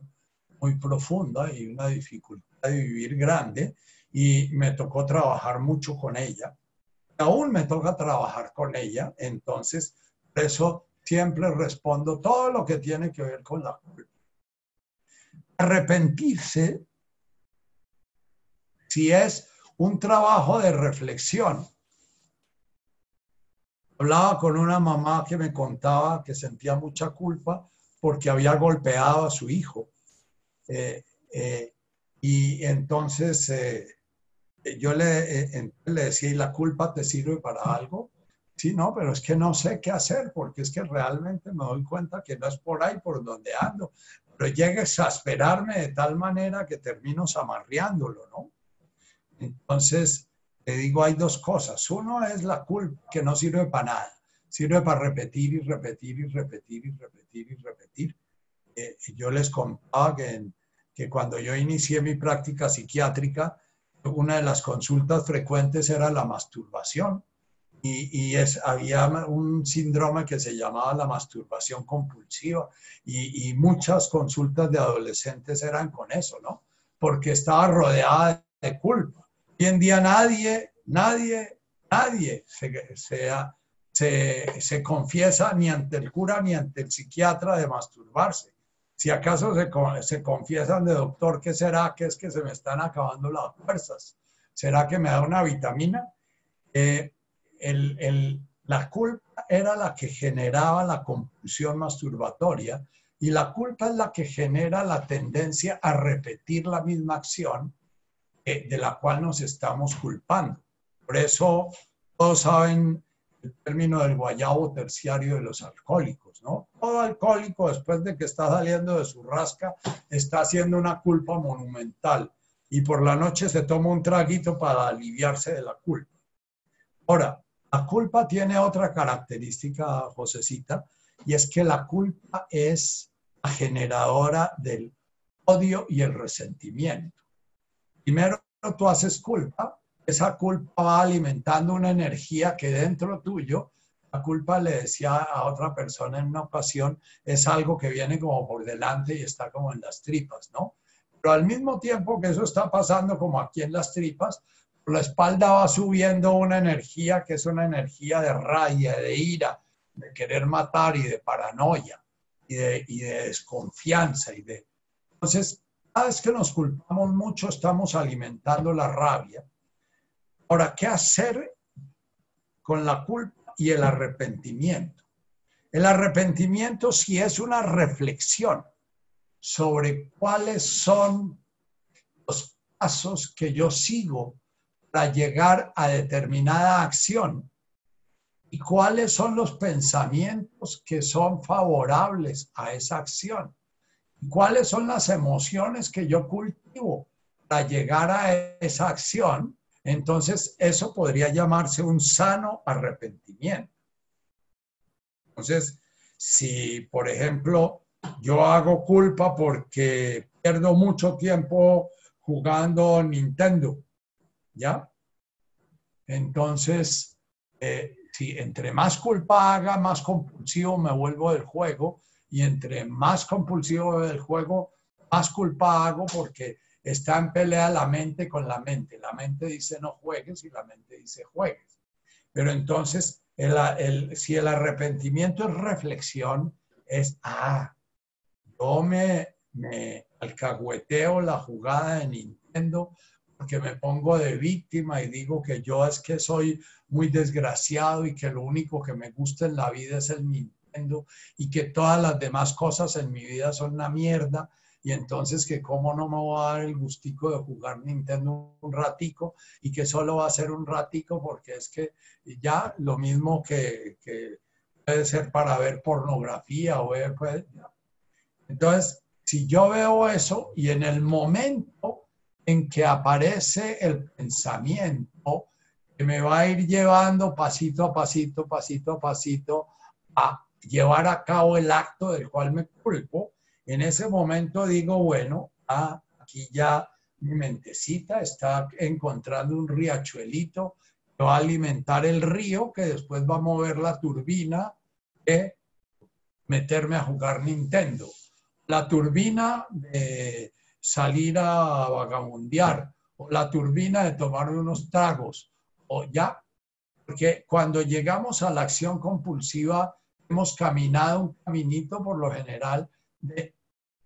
muy profunda y una dificultad de vivir grande y me tocó trabajar mucho con ella. Aún me toca trabajar con ella, entonces por eso siempre respondo todo lo que tiene que ver con la culpa. Arrepentirse si es un trabajo de reflexión. Hablaba con una mamá que me contaba que sentía mucha culpa porque había golpeado a su hijo. Eh, eh, y entonces eh, yo le, le decía, ¿y la culpa te sirve para algo? Sí, no, pero es que no sé qué hacer porque es que realmente me doy cuenta que no es por ahí por donde ando. Pero llega a exasperarme de tal manera que termino zamarreándolo, ¿no? Entonces, te digo, hay dos cosas. Uno es la culpa, que no sirve para nada. Sirve para repetir y repetir y repetir y repetir y repetir. Eh, yo les contaba que, que cuando yo inicié mi práctica psiquiátrica, una de las consultas frecuentes era la masturbación. Y, y, es, había un síndrome que se llamaba la masturbación compulsiva y, y, muchas consultas de adolescentes eran con eso, ¿no? Porque estaba rodeada de culpa. Hoy en día nadie, nadie, nadie se, confiesa ni ante el cura ni ante el psiquiatra de masturbarse. Si acaso se, se, confiesan de doctor, ¿qué será? Que es que se me están acabando las fuerzas. ¿Será que me da una vitamina? Eh, la culpa era la que generaba la compulsión masturbatoria y la culpa es la que genera la tendencia a repetir la misma acción de la cual nos estamos culpando. Por eso todos saben el término del guayabo terciario de los alcohólicos, ¿no? Todo alcohólico después de que está saliendo de su rasca está haciendo una culpa monumental y por la noche se toma un traguito para aliviarse de la culpa. Ahora, la culpa tiene otra característica, Josecita, y es que la culpa es la generadora del odio y el resentimiento. Primero tú haces culpa, esa culpa va alimentando una energía que dentro tuyo, la culpa le decía a otra persona en una ocasión, es algo que viene como por delante y está como en las tripas, ¿no? Pero al mismo tiempo que eso está pasando como aquí en las tripas, por la espalda va subiendo una energía que es una energía de rabia, de ira, de querer matar y de paranoia y de, y de desconfianza y de... Entonces, vez que nos culpamos mucho, estamos alimentando la rabia. Ahora, ¿qué hacer con la culpa y el arrepentimiento? El arrepentimiento sí es una reflexión sobre cuáles son los pasos que yo sigo para llegar a determinada acción y cuáles son los pensamientos que son favorables a esa acción cuáles son las emociones que yo cultivo para llegar a esa acción, entonces eso podría llamarse un sano arrepentimiento. Entonces, si por ejemplo yo hago culpa porque pierdo mucho tiempo jugando Nintendo, ¿ya? Entonces, eh, si entre más culpa haga, más compulsivo me vuelvo del juego y entre más compulsivo del juego, más culpa hago porque está en pelea la mente con la mente. La mente dice no juegues y la mente dice juegues. Pero entonces, si el arrepentimiento es reflexión, es, ah, yo me, me alcahueteo la jugada de Nintendo porque me pongo de víctima y digo que yo es que soy muy desgraciado y que lo único que me gusta en la vida es el Nintendo y que todas las demás cosas en mi vida son una mierda. Y entonces que cómo no me voy a dar el gustico de jugar Nintendo un ratico y que solo va a ser un ratico porque es que ya lo mismo que, puede ser para ver pornografía o ver, pues, entonces, si yo veo eso y en el momento en que aparece el pensamiento que me va a ir llevando pasito a pasito, pasito a pasito, a llevar a cabo el acto del cual me culpo, en ese momento digo, bueno, ah, aquí ya mi mentecita está encontrando un riachuelito que va a alimentar el río, que después va a mover la turbina de meterme a jugar Nintendo la turbina de salir a vagabundear, o la turbina de tomar unos tragos, o ya, porque cuando llegamos a la acción compulsiva, hemos caminado un caminito por lo general de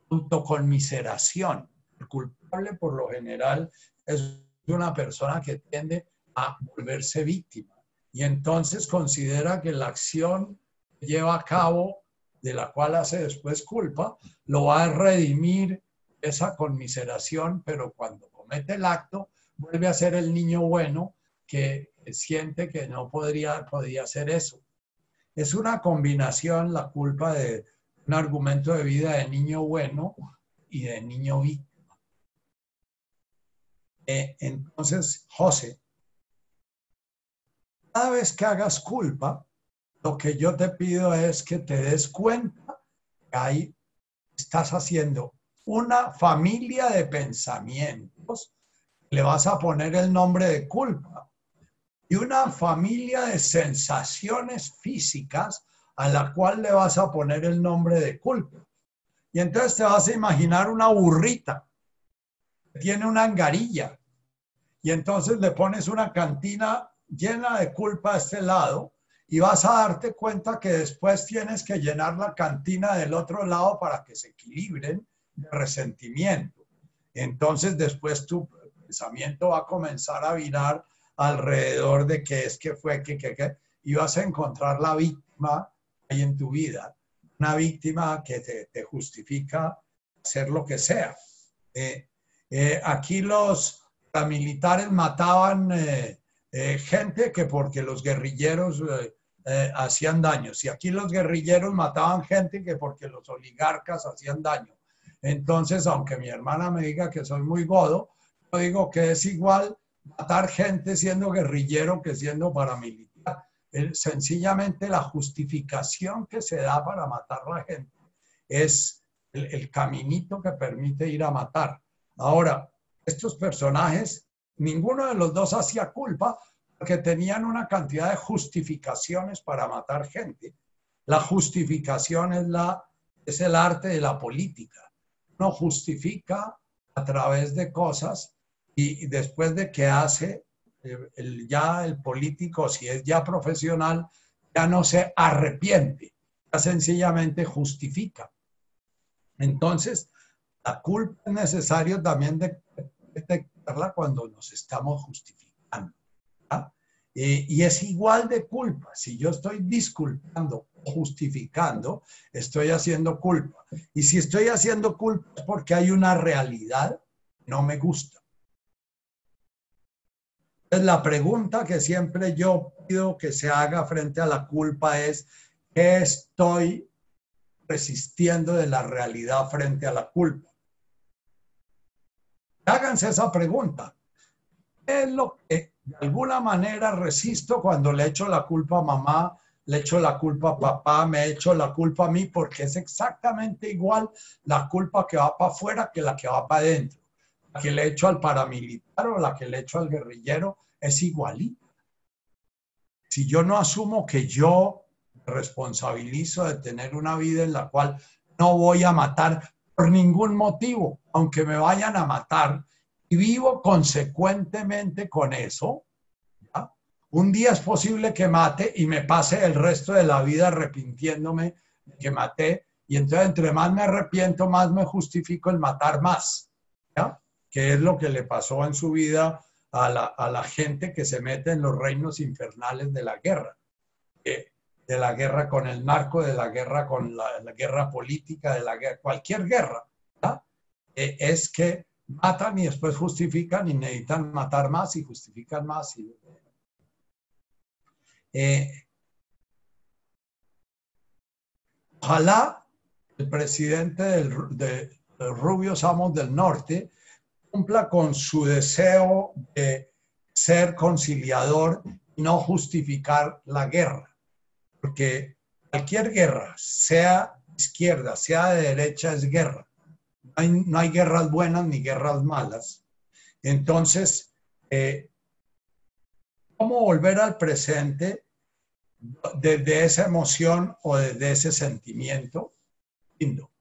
autoconmiseración. El culpable por lo general es una persona que tiende a volverse víctima y entonces considera que la acción que lleva a cabo de la cual hace después culpa, lo va a redimir esa conmiseración, pero cuando comete el acto, vuelve a ser el niño bueno que siente que no podría, podría hacer eso. Es una combinación la culpa de un argumento de vida de niño bueno y de niño víctima. Eh, entonces, José, cada vez que hagas culpa, lo que yo te pido es que te des cuenta que ahí estás haciendo una familia de pensamientos, le vas a poner el nombre de culpa, y una familia de sensaciones físicas a la cual le vas a poner el nombre de culpa. Y entonces te vas a imaginar una burrita tiene una angarilla y entonces le pones una cantina llena de culpa a este lado y vas a darte cuenta que después tienes que llenar la cantina del otro lado para que se equilibren de resentimiento. Entonces después tu pensamiento va a comenzar a virar alrededor de qué es, que fue, qué, qué, qué, y vas a encontrar la víctima ahí en tu vida, una víctima que te, justifica hacer lo que sea. Eh, eh, aquí los militares mataban eh, gente que porque los guerrilleros eh, hacían daño. Si aquí los guerrilleros mataban gente que porque los oligarcas hacían daño. Entonces, aunque mi hermana me diga que soy muy godo, yo digo que es igual matar gente siendo guerrillero que siendo paramilitar. sencillamente la justificación que se da para matar a la gente es el, el caminito que permite ir a matar. Ahora, estos personajes, ninguno de los dos hacía culpa, que tenían una cantidad de justificaciones para matar gente. La justificación es, la, es el arte de la política. No justifica a través de cosas y, después de que hace, eh, el, ya el político, si es ya profesional, ya no se arrepiente, ya sencillamente justifica. Entonces, la culpa es necesario también detectarla cuando nos estamos justificando. Eh, y es igual de culpa. Si yo estoy disculpando, justificando, estoy haciendo culpa. Y si estoy haciendo culpa es porque hay una realidad que no me gusta. Entonces, la pregunta que siempre yo pido que se haga frente a la culpa es, ¿qué estoy resistiendo de la realidad frente a la culpa? Háganse esa pregunta. ¿Qué es lo que de alguna manera resisto cuando le echo la culpa a mamá, le echo la culpa a papá, me echo la culpa a mí, porque es exactamente igual la culpa que va para afuera que la que va para adentro. La que le echo al paramilitar o la que le echo al guerrillero es igualita. Si yo no asumo que yo responsabilizo de tener una vida en la cual no voy a matar por ningún motivo, aunque me vayan a matar, y vivo consecuentemente con eso, un día es posible que mate y me pase el resto de la vida arrepintiéndome de que maté, y entonces entre más me arrepiento, más me justifico el matar más, ¿ya? Que es lo que le pasó en su vida a la, gente que se mete en los reinos infernales de la guerra, de la guerra con el narco, de la guerra con la, guerra política, de la guerra, cualquier guerra, eh, es que matan y después justifican y necesitan matar más y justifican más. Y, eh, ojalá el presidente de, Rubio Samos del Norte cumpla con su deseo de ser conciliador y no justificar la guerra. Porque cualquier guerra, sea izquierda, sea de derecha, es guerra no hay guerras buenas ni guerras malas. Entonces, eh, ¿cómo volver al presente desde esa emoción o desde ese sentimiento? Lindo.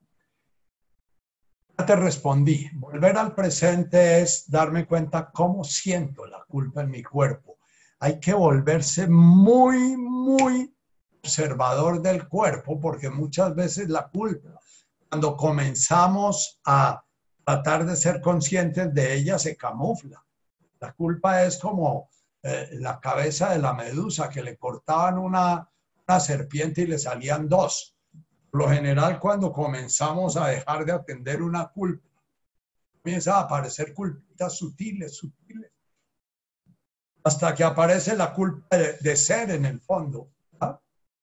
Te respondí. Volver al presente es darme cuenta cómo siento la culpa en mi cuerpo. Hay que volverse muy, muy observador del cuerpo porque muchas veces la culpa cuando comenzamos a tratar de ser conscientes de ella, se camufla. La culpa es como eh, la cabeza de la medusa, que le cortaban una, serpiente y le salían dos. Lo general, cuando comenzamos a dejar de atender una culpa, comienza a aparecer culpitas sutiles, sutiles, hasta que aparece la culpa de, ser en el fondo.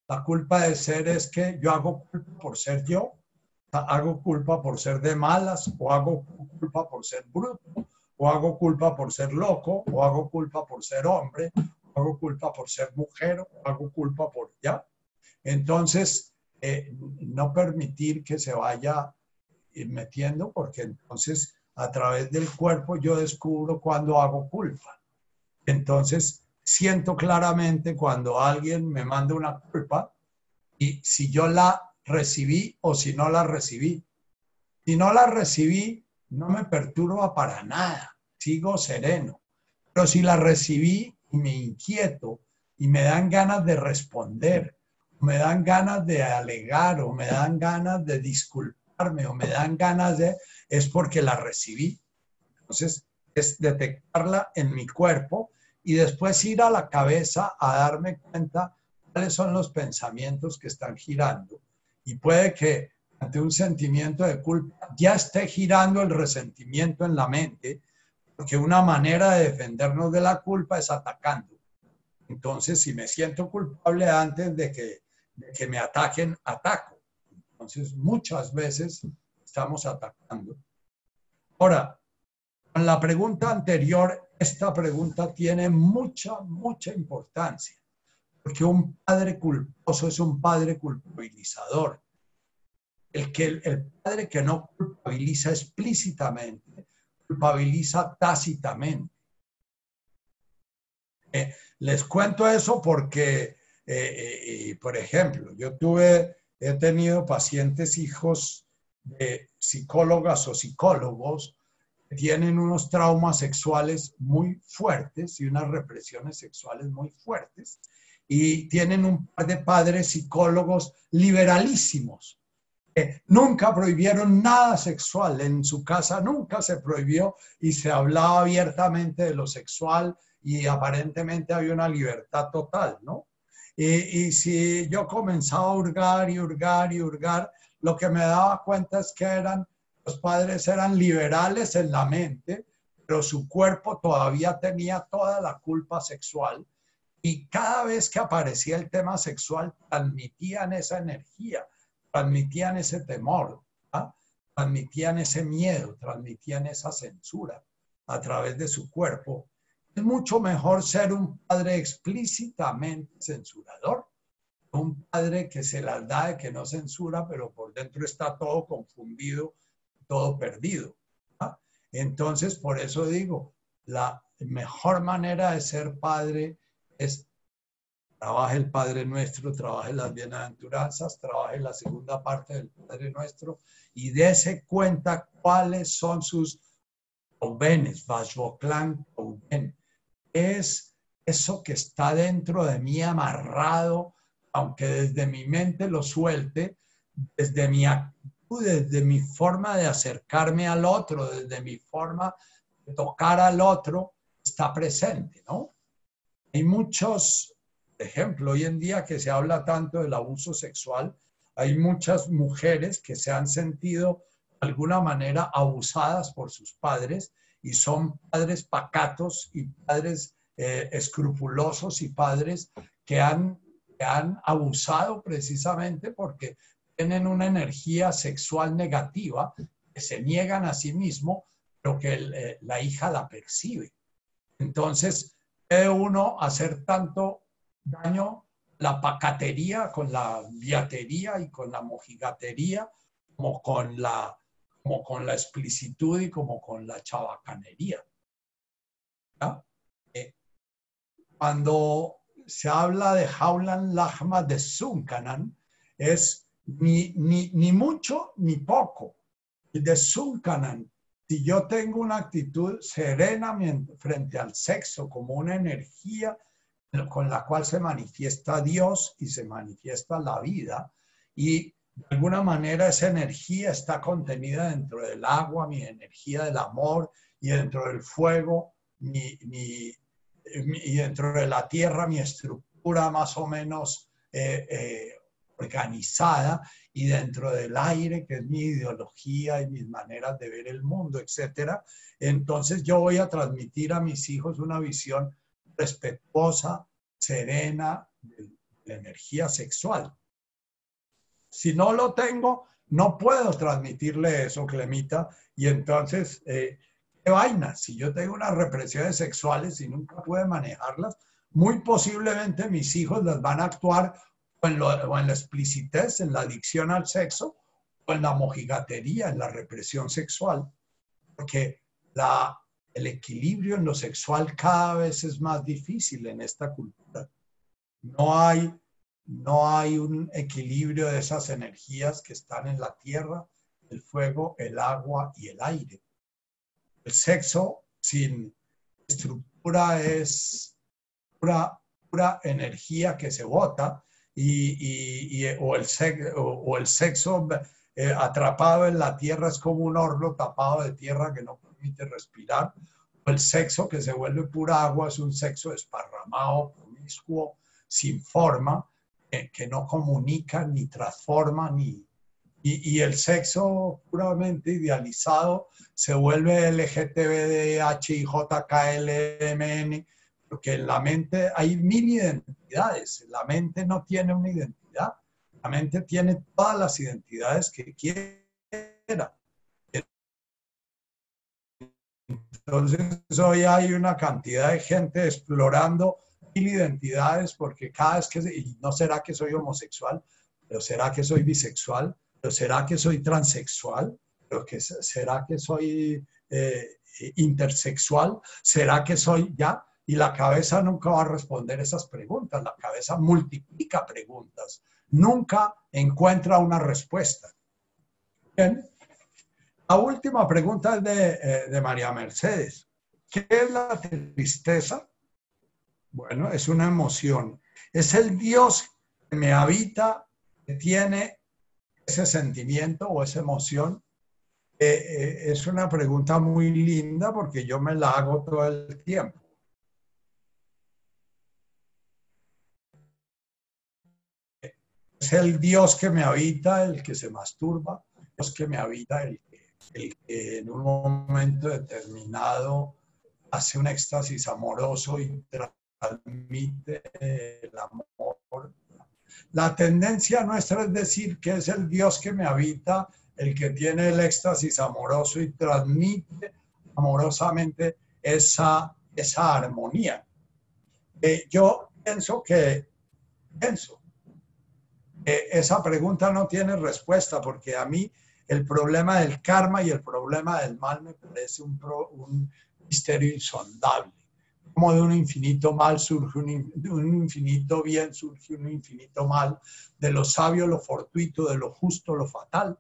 La culpa de ser es que yo hago culpa por ser yo, hago culpa por ser de malas, o hago culpa por ser bruto, o hago culpa por ser loco, o hago culpa por ser hombre, o hago culpa por ser mujer, o hago culpa por ya. Entonces, eh, no permitir que se vaya metiendo, porque entonces a través del cuerpo yo descubro cuando hago culpa. Entonces, siento claramente cuando alguien me manda una culpa y si yo la recibí o si no la recibí. Si no la recibí, no me perturba para nada, sigo sereno. Pero si la recibí me inquieto y me dan ganas de responder, me dan ganas de alegar o me dan ganas de disculparme o me dan ganas de, es porque la recibí. Entonces, es detectarla en mi cuerpo y después ir a la cabeza a darme cuenta cuáles son los pensamientos que están girando y puede que ante un sentimiento de culpa ya esté girando el resentimiento en la mente, porque una manera de defendernos de la culpa es atacando. Entonces, si me siento culpable antes de que, que me ataquen, ataco. Entonces, muchas veces estamos atacando. Ahora, con la pregunta anterior, esta pregunta tiene mucha, mucha importancia porque un padre culposo es un padre culpabilizador. El, que, el padre que no culpabiliza explícitamente, culpabiliza tácitamente. Eh, les cuento eso porque, eh, eh, por ejemplo, yo tuve, he tenido pacientes hijos de psicólogas o psicólogos que tienen unos traumas sexuales muy fuertes y unas represiones sexuales muy fuertes y tienen un par de padres psicólogos liberalísimos. Que nunca prohibieron nada sexual, en su casa nunca se prohibió y se hablaba abiertamente de lo sexual y aparentemente había una libertad total, ¿no? Y, si yo comenzaba a hurgar y hurgar y hurgar, lo que me daba cuenta es que eran, los padres eran liberales en la mente, pero su cuerpo todavía tenía toda la culpa sexual y cada vez que aparecía el tema sexual transmitían esa energía, transmitían ese temor, ¿ah? transmitían ese miedo, transmitían esa censura a través de su cuerpo. Es mucho mejor ser un padre explícitamente censurador, un padre que se las da de que no censura, pero por dentro está todo confundido, todo perdido. Entonces, por eso digo, la mejor manera de ser padre es trabaje el Padre Nuestro, trabaje las bienaventuranzas, trabaje la segunda parte del Padre Nuestro y dése cuenta cuáles son sus convenes, Vashvoklan Es eso que está dentro de mí amarrado, aunque desde mi mente lo suelte, desde mi desde mi forma de acercarme al otro, desde mi forma de tocar al otro, está presente, ¿no? Hay muchos ejemplos, hoy en día que se habla tanto del abuso sexual, hay muchas mujeres que se han sentido de alguna manera abusadas por sus padres y son padres pacatos y padres eh, escrupulosos y padres que han, que han abusado precisamente porque tienen una energía sexual negativa, que se niegan a sí mismo, pero que eh, la hija la percibe. Entonces, puede uno hacer tanto daño la pacatería con la viatería y con la mojigatería, como con la, como con la explicitud y como con la chabacanería. Eh, cuando se habla de Jaulan Lahma de Zuncanan, es ni, ni, ni mucho ni poco. Y de Sunkanan, si yo tengo una actitud serena frente al sexo como una energía con la cual se manifiesta Dios y se manifiesta la vida, y de alguna manera esa energía está contenida dentro del agua, mi energía del amor, y dentro del fuego, mi, y dentro de la tierra, mi estructura más o menos eh, eh, organizada y dentro del aire, que es mi ideología y mis maneras de ver el mundo, etcétera. Entonces yo voy a transmitir a mis hijos una visión respetuosa, serena de la energía sexual. Si no lo tengo, no puedo transmitirle eso, Clemita, y entonces, eh, ¿qué vaina? Si yo tengo unas represiones sexuales y nunca puedo manejarlas, muy posiblemente mis hijos las van a actuar o en, la explicitez, en la adicción al sexo, o en la mojigatería, en la represión sexual, porque el equilibrio en lo sexual cada vez es más difícil en esta cultura. No hay, no hay un equilibrio de esas energías que están en la tierra, el fuego, el agua y el aire. El sexo sin estructura es pura, pura energía que se bota y, o, el o, el sexo atrapado en la tierra es como un horno tapado de tierra que no permite respirar, o el sexo que se vuelve pura agua es un sexo desparramado, promiscuo, sin forma, que no comunica, ni transforma, ni... Y, y, el sexo puramente idealizado se vuelve LGTBDH y JKLMN, porque en la mente hay mil identidades, la mente no tiene una identidad, la mente tiene todas las identidades que quiera. Entonces hoy hay una cantidad de gente explorando identidades porque cada vez que, no será que soy homosexual, pero será que soy bisexual, pero será que soy transexual, pero que será que soy eh, intersexual, será que soy ya, y la cabeza nunca va a responder esas preguntas, la cabeza multiplica preguntas, nunca encuentra una respuesta. Bien. La última pregunta es de, eh, de María Mercedes. ¿Qué es la tristeza? Bueno, es una emoción. Es el Dios que me habita, que tiene ese sentimiento o esa emoción. Eh, eh, es una pregunta muy linda porque yo me la hago todo el tiempo. Es el Dios que me habita, el que se masturba, el Dios que me habita, el, el que en un momento determinado hace un éxtasis amoroso y transmite el amor. La tendencia nuestra es decir que es el Dios que me habita, el que tiene el éxtasis amoroso y transmite amorosamente esa, esa armonía. Eh, yo pienso que, pienso, esa pregunta no tiene respuesta porque a mí el problema del karma y el problema del mal me parece un misterio insondable. Como de un infinito mal surge un, infinito bien, surge un infinito mal, de lo sabio lo fortuito, de lo justo lo fatal.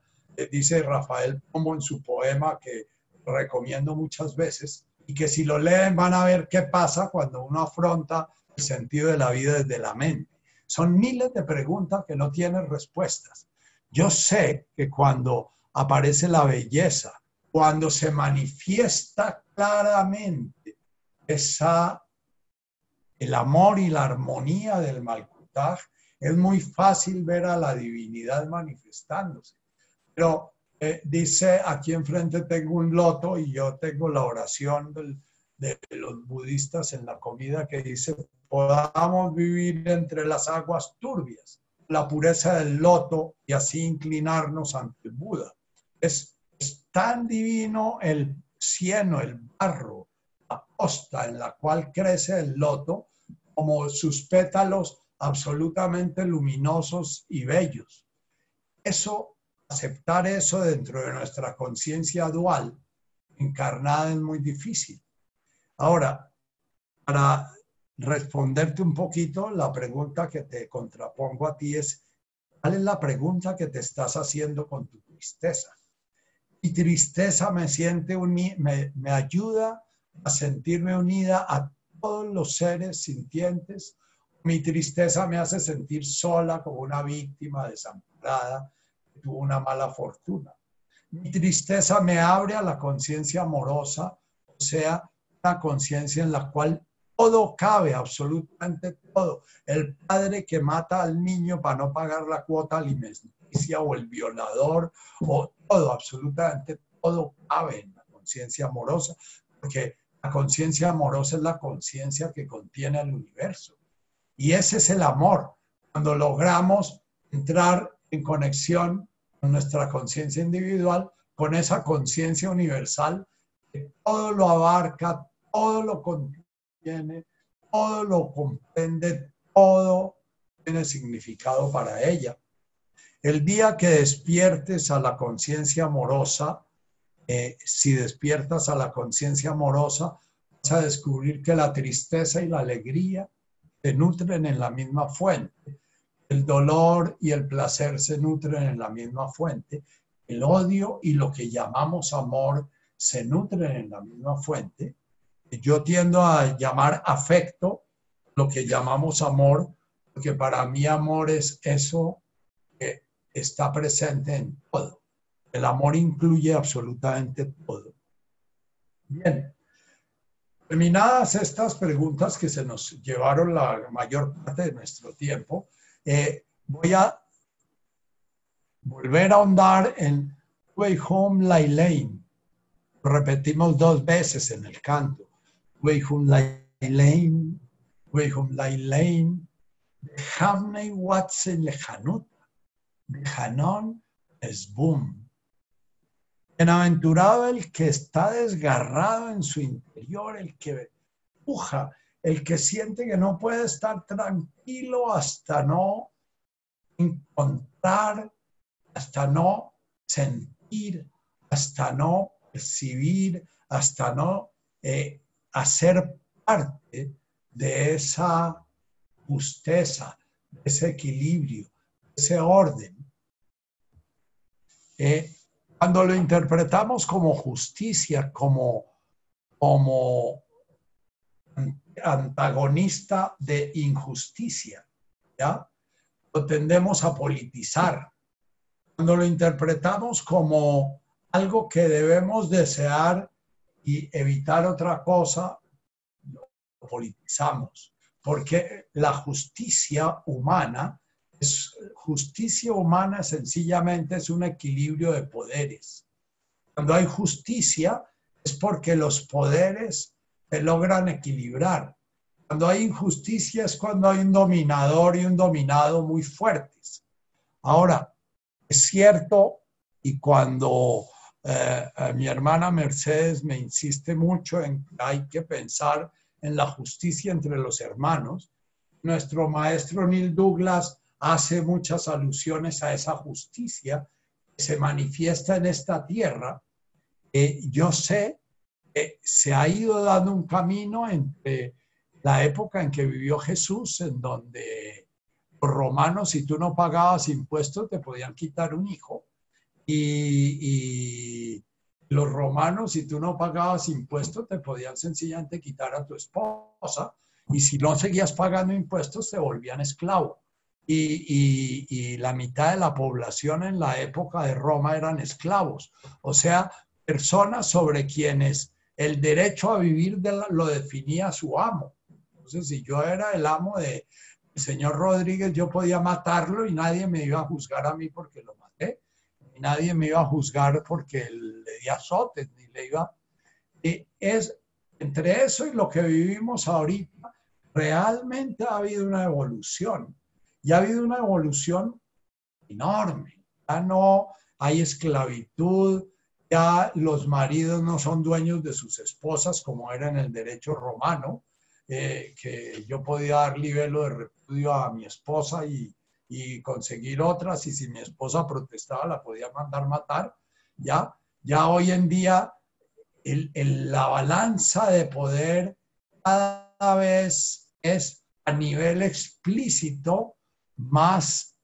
Dice Rafael Pombo en su poema que recomiendo muchas veces y que si lo leen van a ver qué pasa cuando uno afronta el sentido de la vida desde la mente. Son miles de preguntas que no tienen respuestas. Yo sé que cuando aparece la belleza, cuando se manifiesta claramente esa, el amor y la armonía del Malkutaj, es muy fácil ver a la divinidad manifestándose. Pero eh, dice, aquí enfrente tengo un loto y yo tengo la oración de los budistas en la comida que dice, podamos vivir entre las aguas turbias, la pureza del loto y así inclinarnos ante el Buda. Es, tan divino el cieno, el barro, posta en la cual crece el loto, como sus pétalos absolutamente luminosos y bellos. Eso, aceptar eso dentro de nuestra conciencia dual, encarnada, es muy difícil. Ahora, para responderte un poquito, la pregunta que te contrapongo a ti es, ¿cuál es la pregunta que te estás haciendo con tu tristeza? Mi tristeza me, siente me, me ayuda a sentirme unida a todos los seres sintientes. Mi tristeza me hace sentir sola como una víctima desamparada que tuvo una mala fortuna. Mi tristeza me abre a la conciencia amorosa, o sea, la conciencia en la cual todo cabe, absolutamente todo. El padre que mata al niño para no pagar la cuota alimenticia o el violador o todo, absolutamente todo cabe en la conciencia amorosa, porque conciencia amorosa es la conciencia que contiene el universo. Y ese es el amor, cuando logramos entrar en conexión con nuestra conciencia individual, con esa conciencia universal que todo lo abarca, todo lo contiene, todo lo comprende, todo tiene significado para ella. El día que despiertes a la conciencia amorosa, eh, si despiertas a la conciencia amorosa, vas a descubrir que la tristeza y la alegría se nutren en la misma fuente. El dolor y el placer se nutren en la misma fuente. El odio y lo que llamamos amor se nutren en la misma fuente. Yo tiendo a llamar afecto lo que llamamos amor, porque para mí amor es eso que está presente en todo. El amor incluye absolutamente todo. Bien, terminadas estas preguntas que se nos llevaron la mayor parte de nuestro tiempo, eh, voy a volver a ahondar en Way Home Lai Lane. Repetimos dos veces en el canto. Way Home Lai Lane, Way Home Lai Lane, Hamney Watson Lejanut Hanón es boom. Bienaventurado el que está desgarrado en su interior, el que puja, el que siente que no puede estar tranquilo hasta no encontrar, hasta no sentir, hasta no percibir, hasta no eh, hacer parte de esa justeza, de ese equilibrio, de ese orden eh, cuando lo interpretamos como justicia, como, como antagonista de injusticia, ¿ya? Lo tendemos a politizar. Cuando lo interpretamos como algo que debemos desear y evitar otra cosa, lo politizamos. Porque la justicia humana justicia humana sencillamente es un equilibrio de poderes. Cuando hay justicia es porque los poderes se logran equilibrar. Cuando hay injusticia es cuando hay un dominador y un dominado muy fuertes. Ahora, es cierto, y cuando eh, eh, mi hermana Mercedes me insiste mucho en que hay que pensar en la justicia entre los hermanos, nuestro maestro Neil Douglas hace muchas alusiones a esa justicia que se manifiesta en esta tierra. yo sé que se ha ido dando un camino entre la época en que vivió Jesús, en donde los romanos, si tú no pagabas impuestos, te podían quitar un hijo. Y, los romanos, si tú no pagabas impuestos, te podían sencillamente quitar a tu esposa. Y si no seguías pagando impuestos, te volvían esclavo. Y, la mitad de la población en la época de Roma eran esclavos. O sea, personas sobre quienes el derecho a vivir lo definía su amo. Entonces, si yo era el amo de señor Rodríguez, yo podía matarlo y nadie me iba a juzgar a mí porque lo maté. Nadie me iba a juzgar porque le di azotes, ni le iba... Y es entre eso y lo que vivimos ahorita, realmente ha habido una evolución. Y ha habido una evolución enorme. Ya no hay esclavitud, ya los maridos no son dueños de sus esposas como era en el derecho romano, eh, que yo podía dar libelo de repudio a mi esposa y, conseguir otras y si mi esposa protestaba la podía mandar matar, ya, ya hoy en día la balanza de poder cada vez es a nivel explícito más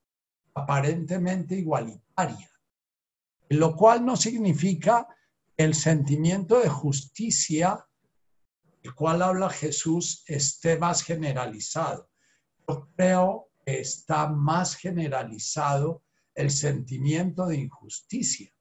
aparentemente igualitaria, lo cual no significa el sentimiento de justicia el cual habla Jesús esté más generalizado. Yo creo que está más generalizado el sentimiento de injusticia.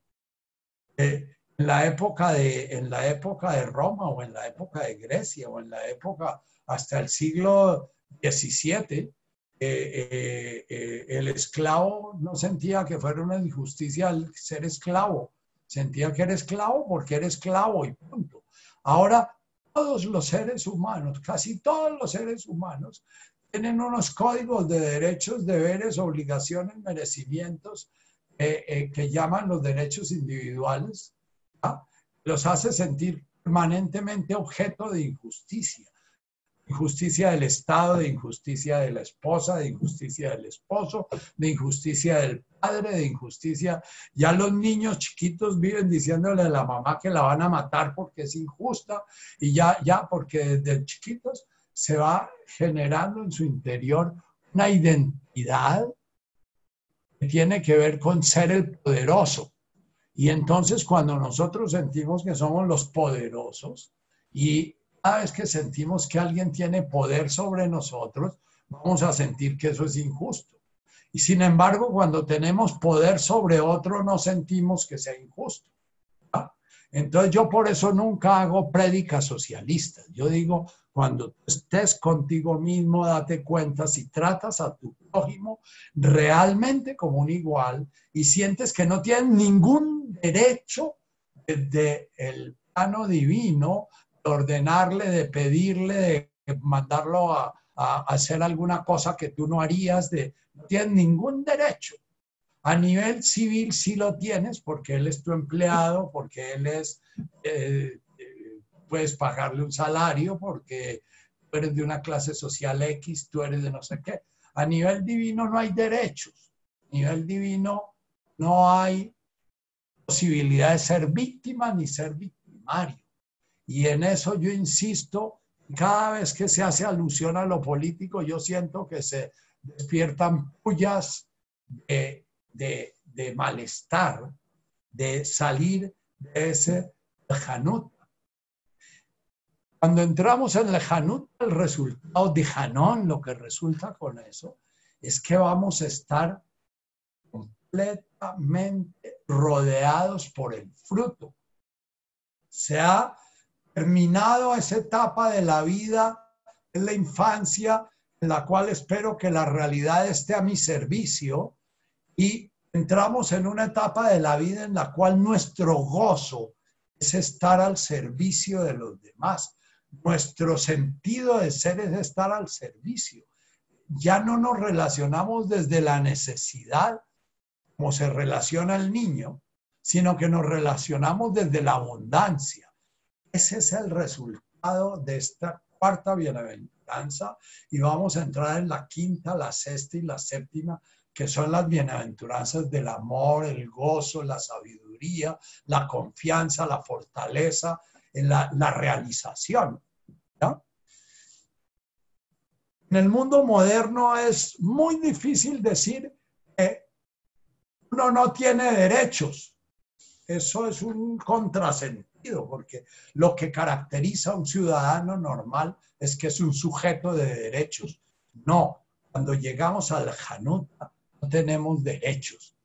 En, la época de, en la época de Roma o en la época de Grecia o en la época hasta el siglo XVII, eh, eh, el esclavo no sentía que fuera una injusticia ser esclavo, sentía que era esclavo porque era esclavo y punto. Ahora todos los seres humanos, casi todos los seres humanos, tienen unos códigos de derechos, deberes, obligaciones, merecimientos eh, que llaman los derechos individuales, los hace sentir permanentemente objeto de injusticia injusticia del Estado, de injusticia de la esposa, de injusticia del esposo, de injusticia del padre, de injusticia. Ya los niños chiquitos viven diciéndole a la mamá que la van a matar porque es injusta y ya, ya porque desde chiquitos se va generando en su interior una identidad que tiene que ver con ser el poderoso. Y entonces cuando nosotros sentimos que somos los poderosos y cada vez que sentimos que alguien tiene poder sobre nosotros, vamos a sentir que eso es injusto. Y sin embargo, cuando tenemos poder sobre otro, no sentimos que sea injusto. Entonces yo por eso nunca hago prédicas socialistas. Yo digo, cuando estés contigo mismo, date cuenta si tratas a tu prójimo realmente como un igual y sientes que no tienes ningún derecho desde el plano divino ordenarle, de pedirle, de mandarlo a, hacer alguna cosa que tú no harías, de, no tienes ningún derecho. A nivel civil sí lo tienes porque él es tu empleado, porque él es, eh, puedes pagarle un salario, porque tú eres de una clase social X, tú eres de no sé qué. A nivel divino no hay derechos. A nivel divino no hay posibilidad de ser víctima ni ser victimario. Y en eso yo insisto, cada vez que se hace alusión a lo político, yo siento que se despiertan pullas de, malestar, de salir de ese lejanut. Cuando entramos en lejanut, el resultado de Janón, lo que resulta con eso, es que vamos a estar completamente rodeados por el fruto. Sea terminado esa etapa de la vida, en la infancia, en la cual espero que la realidad esté a mi servicio y entramos en una etapa de la vida en la cual nuestro gozo es estar al servicio de los demás. Nuestro sentido de ser es estar al servicio. Ya no nos relacionamos desde la necesidad, como se relaciona el niño, sino que nos relacionamos desde la abundancia. Ese es el resultado de esta cuarta bienaventuranza y vamos a entrar en la quinta, la sexta y la séptima, que son las bienaventuranzas del amor, el gozo, la sabiduría, la confianza, la fortaleza, la, realización. En el mundo moderno es muy difícil decir que uno no tiene derechos. Eso es un contrasentido, porque lo que caracteriza a un ciudadano normal es que es un sujeto de derechos. No, cuando llegamos al Hanuta no tenemos derechos.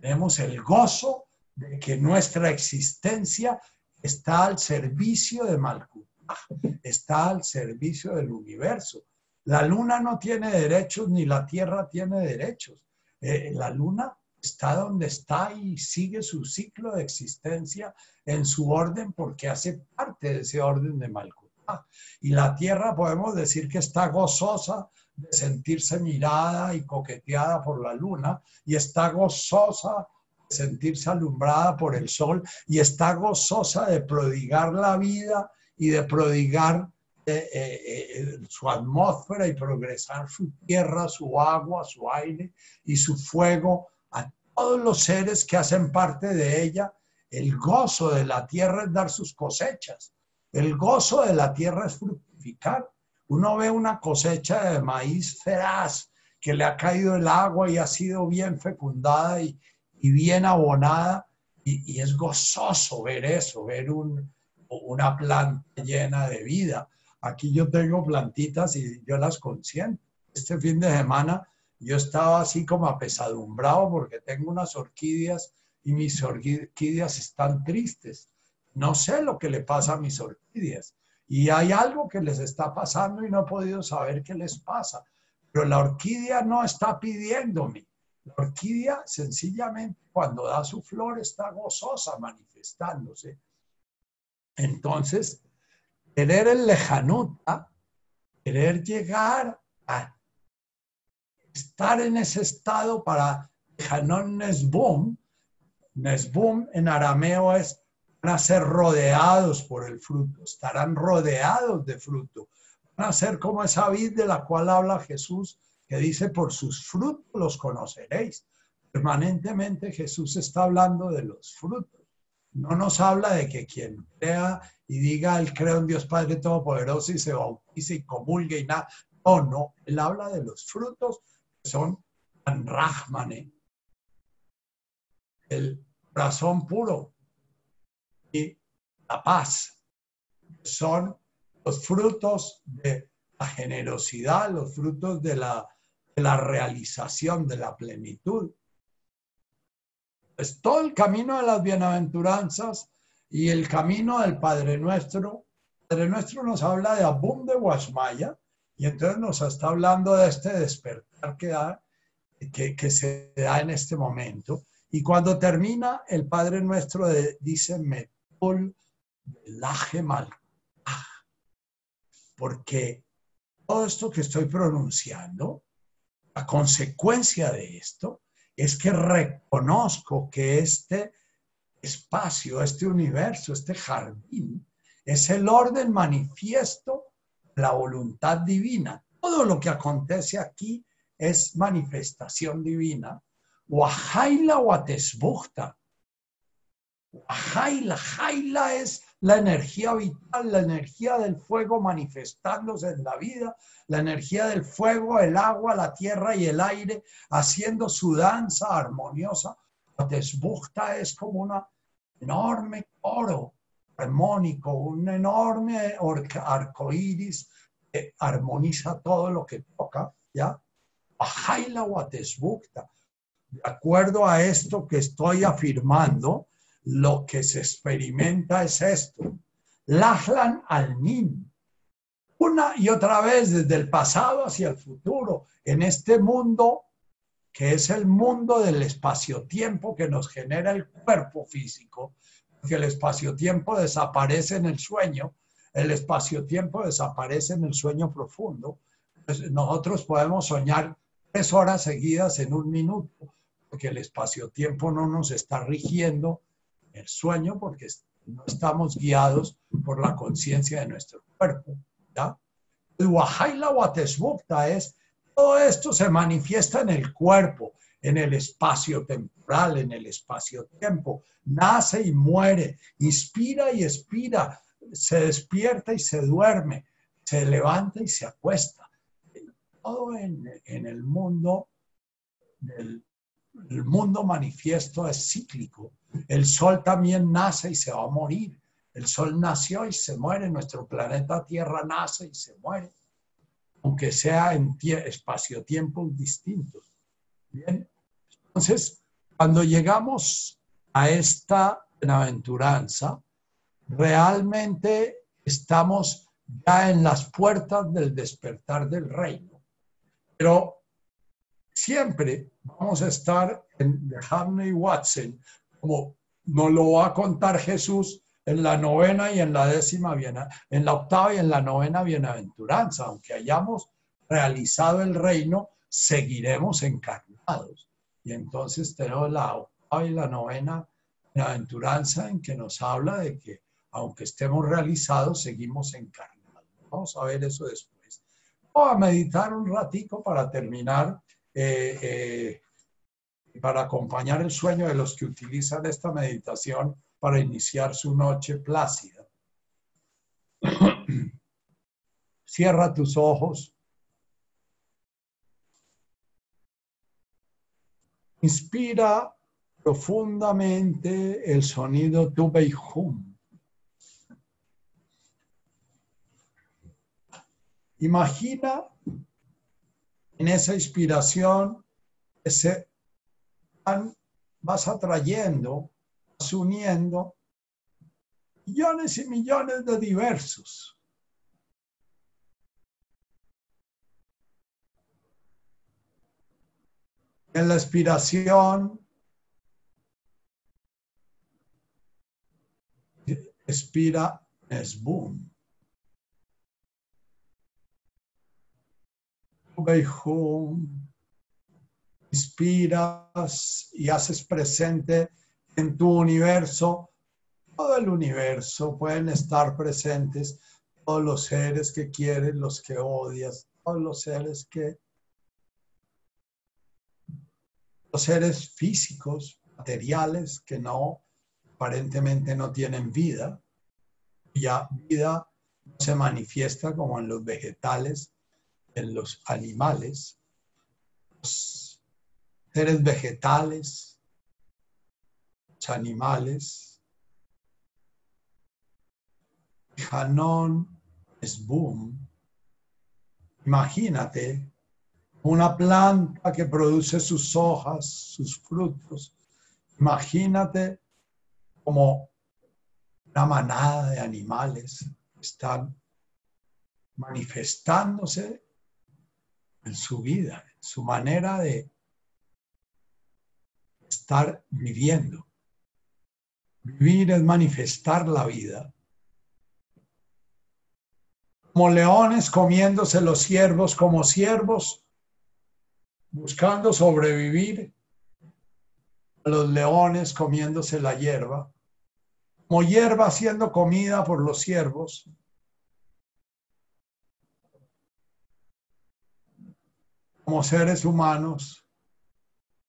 Tenemos el gozo de que nuestra existencia está al servicio de Malkuta, está al servicio del universo. La luna no tiene derechos ni la tierra tiene derechos. Eh, la luna está donde está y sigue su ciclo de existencia en su orden porque hace parte de ese orden de Malkuta. Y la tierra podemos decir que está gozosa de sentirse mirada y coqueteada por la luna y está gozosa de sentirse alumbrada por el sol y está gozosa de prodigar la vida y de prodigar eh, eh, eh, su atmósfera y progresar su tierra, su agua, su aire y su fuego a todos los seres que hacen parte de ella. El gozo de la tierra es dar sus cosechas. El gozo de la tierra es fructificar. Uno ve una cosecha de maíz feraz que le ha caído el agua y ha sido bien fecundada y, bien abonada. Y, es gozoso ver eso, ver una planta llena de vida. Aquí yo tengo plantitas y yo las consiento. Este fin de semana yo estaba así como apesadumbrado porque tengo unas orquídeas y mis orquídeas están tristes. No sé lo que le pasa a mis orquídeas. Y hay algo que les está pasando y no he podido saber qué les pasa. Pero la orquídea no está pidiéndome. La orquídea sencillamente cuando da su flor está gozosa manifestándose. Entonces, querer el lejanuta, querer llegar a estar en ese estado para Hanon Nesbum, Nesbum en arameo es van a ser rodeados por el fruto, estarán rodeados de fruto, van a ser como esa vid de la cual habla Jesús, que dice, por sus frutos los conoceréis. Permanentemente Jesús está hablando de los frutos. No nos habla de que quien crea y diga, él creo en Dios Padre Todopoderoso y se bautice y comulgue y nada. No, no, él habla de los frutos son rahmane, el corazón puro y la paz. Son los frutos de la generosidad, los frutos de la, de la realización, de la plenitud. Es todo el camino de las bienaventuranzas y el camino del Padre Nuestro, Padre Nuestro nos habla de Abunde Guasmaya y entonces nos está hablando de este despertar que, da, que, se da en este momento. Y cuando termina, el Padre Nuestro dice Metul mal porque todo esto que estoy pronunciando, la consecuencia de esto es que reconozco que este espacio, este universo, este jardín, es el orden manifiesto de la voluntad divina. Todo lo que acontece aquí es manifestación divina. Wahaila Watesbuchta. Wahaila, Jaila es la energía vital, la energía del fuego manifestándose en la vida, la energía del fuego, el agua, la tierra y el aire haciendo su danza armoniosa Desbuchta es como un enorme coro armónico, un enorme arco iris que armoniza todo lo que toca, ¿ya? Bajaila Watesbukta. De acuerdo a esto que estoy afirmando, lo que se experimenta es esto. Lachlan al una y otra vez desde el pasado hacia el futuro, en este mundo que es el mundo del espacio-tiempo que nos genera el cuerpo físico, que el espacio-tiempo desaparece en el sueño, el espacio-tiempo desaparece en el sueño profundo. Pues nosotros podemos soñar tres horas seguidas en un minuto, porque el espacio-tiempo no nos está rigiendo el sueño, porque no estamos guiados por la conciencia de nuestro cuerpo. ¿ya? Watesbukta es, todo esto se manifiesta en el cuerpo, en el espacio temporal, en el espacio-tiempo. Nace y muere, inspira y expira, se despierta y se duerme, se levanta y se acuesta. Todo en, el mundo, el mundo manifiesto es cíclico. El sol también nace y se va a morir. El sol nació y se muere, nuestro planeta Tierra nace y se muere, aunque sea en espacio-tiempos distintos. Bien, entonces, cuando llegamos a esta bienaventuranza, realmente estamos ya en las puertas del despertar del reino. Pero siempre vamos a estar en The Harney Watson, como nos lo va a contar Jesús en la novena y en la décima, en la octava y en la novena bienaventuranza. Aunque hayamos realizado el reino, seguiremos encarnados. Y entonces tenemos la octava y la novena bienaventuranza en que nos habla de que aunque estemos realizados, seguimos encarnados. Vamos a ver eso después. Vamos a meditar un ratico para terminar, eh, eh, para acompañar el sueño de los que utilizan esta meditación para iniciar su noche plácida. Cierra tus ojos. Inspira profundamente el sonido tu hum. Imagina en esa inspiración ese vas atrayendo uniendo millones y millones de diversos. En la expiración, expira es boom. Inspiras y haces presente en tu universo, todo el universo, pueden estar presentes todos los seres que quieres, los que odias, todos los seres que... Los seres físicos, materiales, que no, aparentemente no tienen vida. Ya vida se manifiesta como en los vegetales, en los animales. Los seres vegetales, animales. Hanon es boom. Imagínate una planta que produce sus hojas, sus frutos. Imagínate como una manada de animales están manifestándose en su vida, en su manera de estar viviendo. Vivir es manifestar la vida. Como leones comiéndose los ciervos, como ciervos buscando sobrevivir. Los leones comiéndose la hierba. Como hierba siendo comida por los ciervos. Como seres humanos,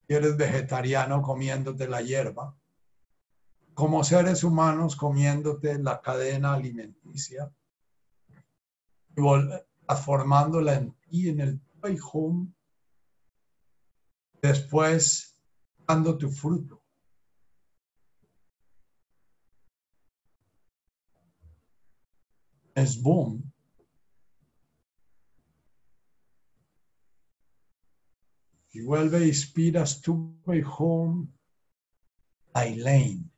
eres vegetariano comiéndote la hierba como seres humanos comiéndote la cadena alimenticia y transformándola en ti, en el home, después dando tu fruto. Es boom. Y vuelve, inspiras tu way home, Aileen.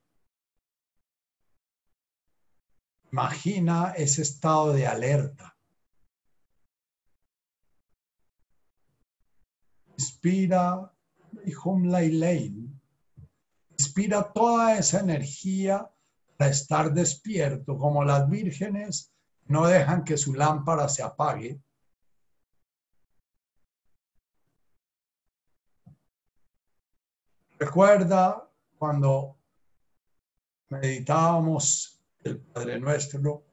Imagina ese estado de alerta. Inspira Hum Lane, inspira toda esa energía para estar despierto, como las vírgenes no dejan que su lámpara se apague. Recuerda cuando meditábamos el Padre Nuestro,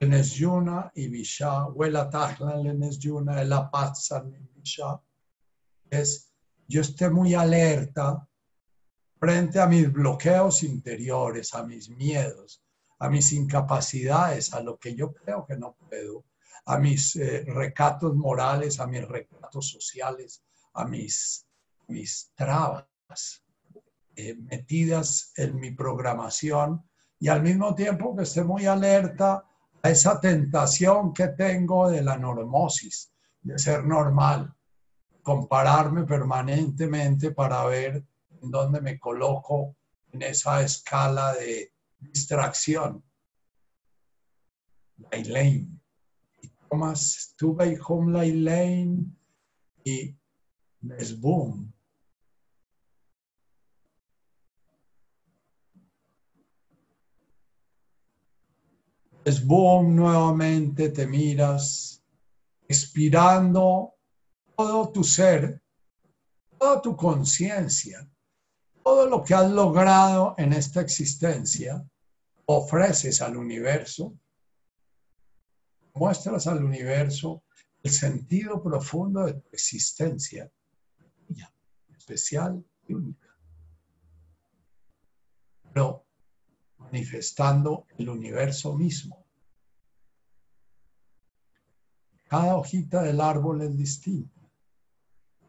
Lenes Yuna y Visha, Huela Tajlan Lenes Yuna, la Pazza Visha, es yo esté muy alerta frente a mis bloqueos interiores, a mis miedos, a mis incapacidades, a lo que yo creo que no puedo, a mis eh, recatos morales, a mis recatos sociales, a mis, mis trabas eh, metidas en mi programación y al mismo tiempo que esté muy alerta a esa tentación que tengo de la normosis, de ser normal, compararme permanentemente para ver en dónde me coloco en esa escala de distracción. Lane. Y Thomas y Home Lane y Mesboom. Mesboom nuevamente te miras, expirando todo tu ser, toda tu conciencia, todo lo que has logrado en esta existencia, ofreces al universo, muestras al universo el sentido profundo de tu existencia, especial y única. Pero manifestando el universo mismo. Cada hojita del árbol es distinta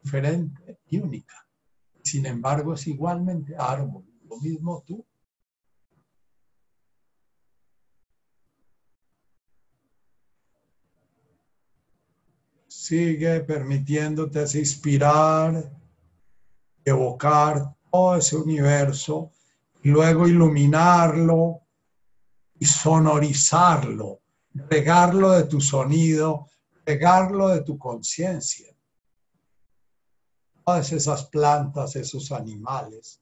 diferente y única. Sin embargo, es igualmente árbol. Lo mismo tú. Sigue permitiéndote inspirar, evocar todo ese universo y luego iluminarlo y sonorizarlo, regarlo de tu sonido, regarlo de tu conciencia todas esas plantas, esos animales,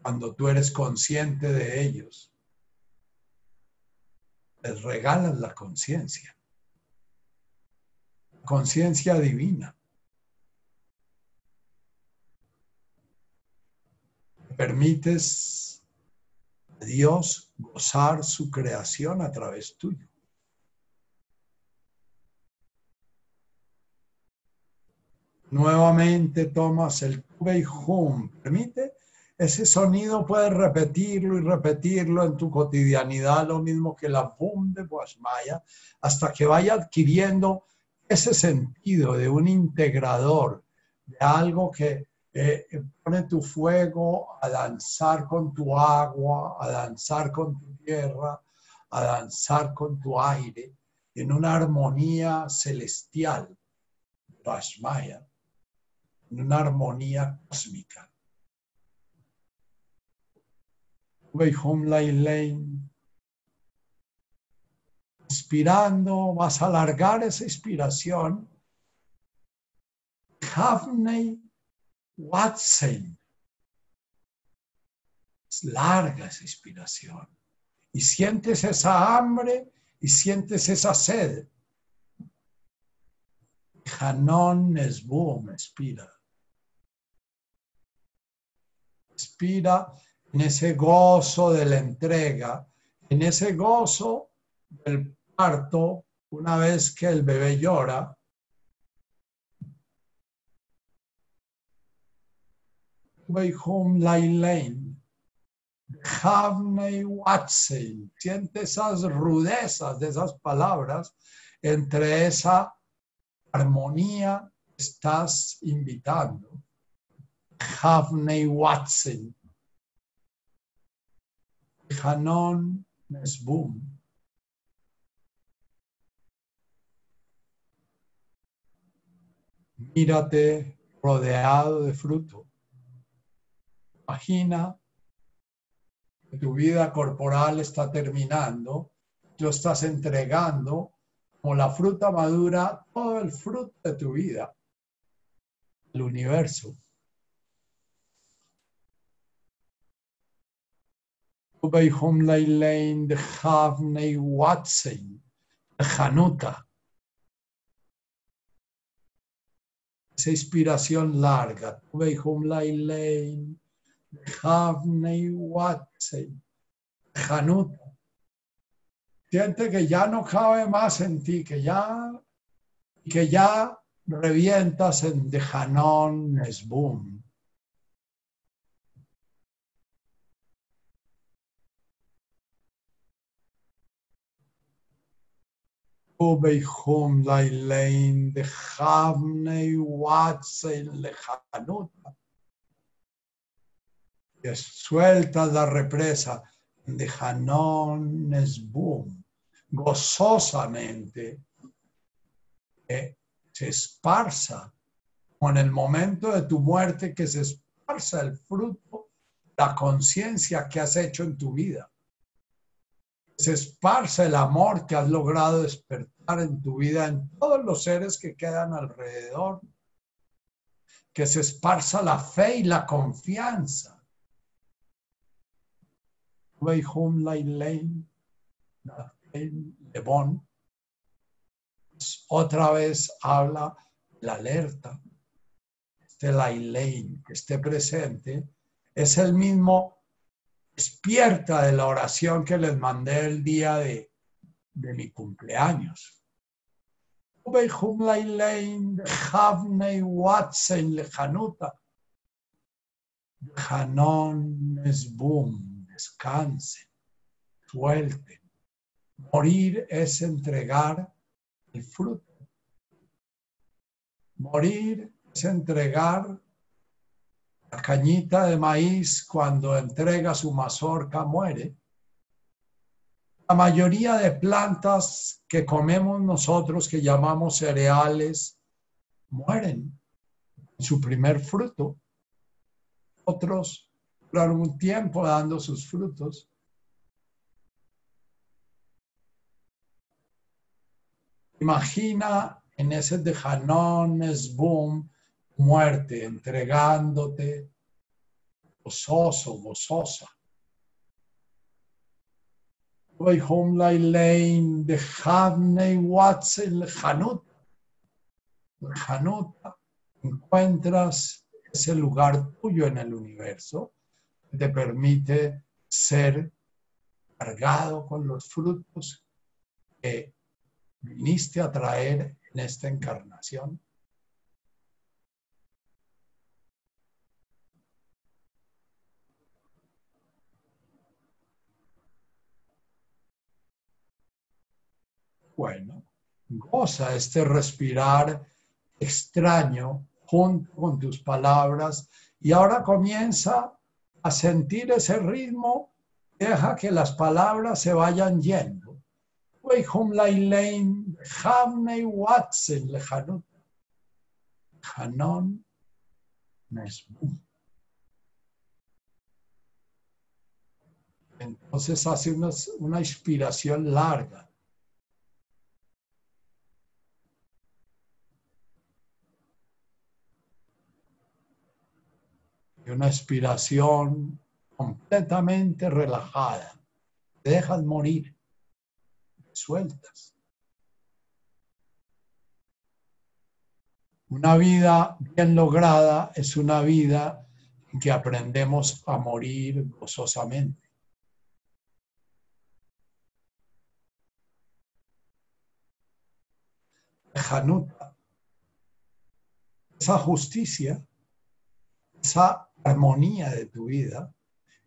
cuando tú eres consciente de ellos, les regalas la conciencia, conciencia divina. Permites a Dios gozar su creación a través tuyo. Nuevamente tomas el y hum. Permite ese sonido, puedes repetirlo y repetirlo en tu cotidianidad, lo mismo que la boom de Guasmaya, hasta que vaya adquiriendo ese sentido de un integrador, de algo que eh, pone tu fuego a danzar con tu agua, a danzar con tu tierra, a danzar con tu aire, en una armonía celestial. Vashmaya una armonía cósmica. Inspirando, vas a alargar esa inspiración. Havney Watson. Larga esa inspiración. Y sientes esa hambre y sientes esa sed. Hanon boom, expira en ese gozo de la entrega, en ese gozo del parto, una vez que el bebé llora. Siente esas rudezas de esas palabras entre esa armonía que estás invitando. Havney Watson, Hanon Mesboom. Mírate rodeado de fruto. Imagina que tu vida corporal está terminando, tú estás entregando como la fruta madura, todo el fruto de tu vida, el universo. Ubeyhum Leilein de Havnei Watsein, de Hanuta. Esa inspiración larga. Ubeyhum Leilein de Havnei Watsein, de Hanuta. Siente que ya no cabe más en ti, que ya, que ya revientas en Dejanón Nesbum. Lejanuta. Suelta la represa de Hanon Nesbum, gozosamente, que se esparza, con el momento de tu muerte, que se esparza el fruto, la conciencia que has hecho en tu vida se esparce el amor que has logrado despertar en tu vida, en todos los seres que quedan alrededor. Que se esparza la fe y la confianza. Otra vez habla la alerta. Este Lailein que esté presente es el mismo despierta de la oración que les mandé el día de, de mi cumpleaños. Hanon es boom, descansen, suelten. Morir es entregar el fruto. Morir es entregar cañita de maíz cuando entrega su mazorca muere. La mayoría de plantas que comemos nosotros, que llamamos cereales, mueren en su primer fruto. Otros duran un tiempo dando sus frutos. Imagina en ese de es boom muerte, entregándote, gozoso, gozosa. De Havnei Watzel Hanuta. Hanuta encuentras ese lugar tuyo en el universo que te permite ser cargado con los frutos que viniste a traer en esta encarnación. Bueno, goza este respirar extraño junto con tus palabras y ahora comienza a sentir ese ritmo, deja que las palabras se vayan yendo. Entonces hace una inspiración larga. Una expiración completamente relajada. Dejas morir, sueltas. Una vida bien lograda es una vida en que aprendemos a morir gozosamente. Januta, esa justicia, esa armonía de tu vida,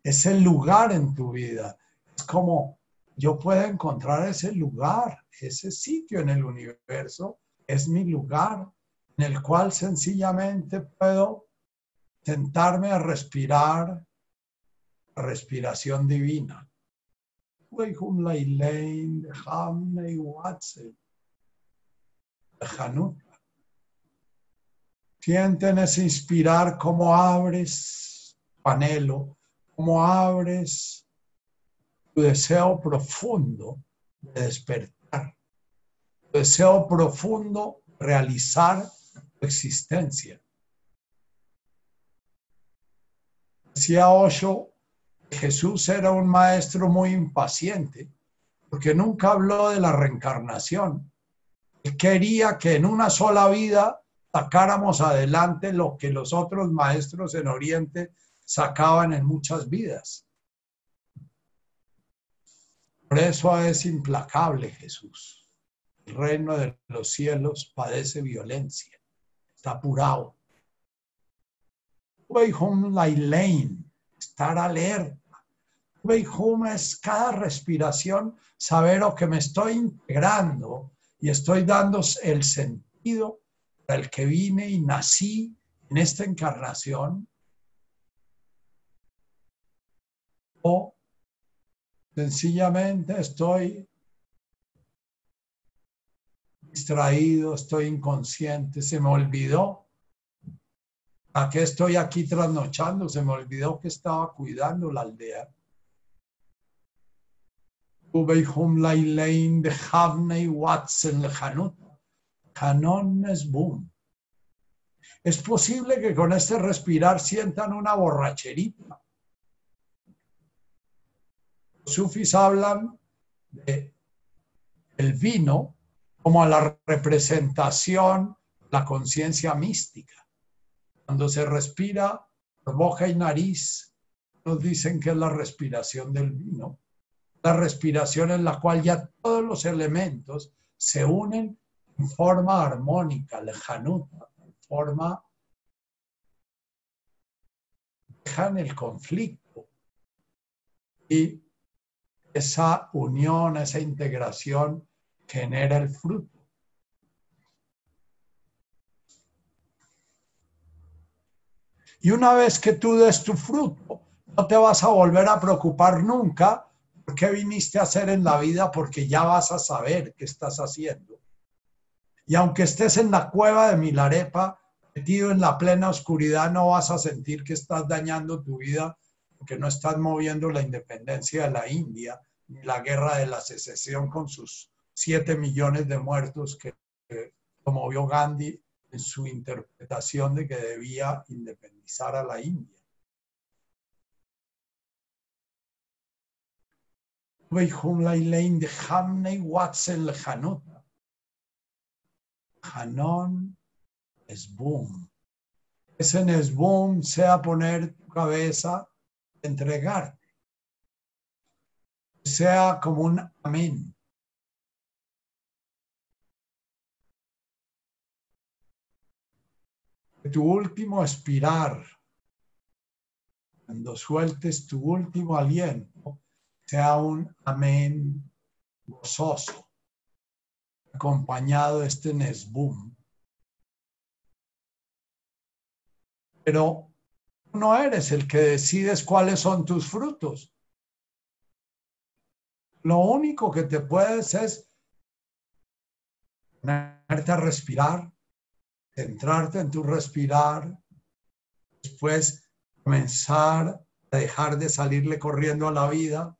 es el lugar en tu vida. Es como yo puedo encontrar ese lugar, ese sitio en el universo, es mi lugar en el cual sencillamente puedo sentarme a respirar respiración divina. Sienten ese inspirar, cómo abres tu anhelo, cómo abres tu deseo profundo de despertar, deseo profundo realizar tu existencia. Decía Osho, Jesús era un maestro muy impaciente porque nunca habló de la reencarnación. Él quería que en una sola vida sacáramos adelante lo que los otros maestros en Oriente sacaban en muchas vidas. Por eso es implacable Jesús. El reino de los cielos padece violencia, está apurado. Estar alerta. es cada respiración saber o que me estoy integrando y estoy dando el sentido para el que vine y nací en esta encarnación. O sencillamente estoy distraído, estoy inconsciente, se me olvidó a qué estoy aquí trasnochando, se me olvidó que estaba cuidando la aldea. Es posible que con este respirar sientan una borracherita. Los sufis hablan de el vino como la representación, la conciencia mística. Cuando se respira por boca y nariz, nos dicen que es la respiración del vino la respiración en la cual ya todos los elementos se unen en forma armónica, lejanuta, en forma dejan el conflicto y esa unión, esa integración genera el fruto. Y una vez que tú des tu fruto, no te vas a volver a preocupar nunca qué viniste a hacer en la vida? Porque ya vas a saber qué estás haciendo. Y aunque estés en la cueva de Milarepa, metido en la plena oscuridad, no vas a sentir que estás dañando tu vida porque no estás moviendo la independencia de la India ni la guerra de la secesión con sus siete millones de muertos que, promovió Gandhi en su interpretación de que debía independizar a la India. Hanon es boom. Ese es boom sea poner tu cabeza, entregarte. Sea como un amén. Tu último expirar, cuando sueltes tu último aliento, sea un amén gozoso, acompañado este Nesbum. Pero no eres el que decides cuáles son tus frutos. Lo único que te puedes es ponerte a respirar, centrarte en tu respirar, después comenzar a dejar de salirle corriendo a la vida,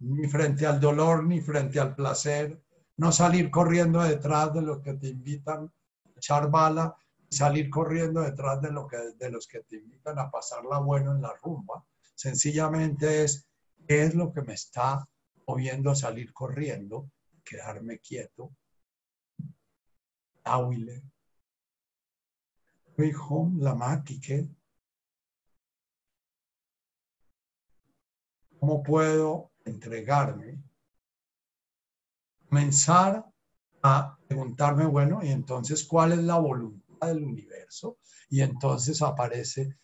ni frente al dolor, ni frente al placer, no salir corriendo detrás de los que te invitan a echar bala, salir corriendo detrás de, lo que, de los que te invitan a pasarla bueno en la rumba. Sencillamente es, ¿qué es lo que me está moviendo a salir corriendo? Quedarme quieto. Áhuile. Hijo, la. ¿Cómo puedo entregarme, comenzar a preguntarme, bueno, y entonces, ¿cuál es la voluntad del universo? Y entonces aparece,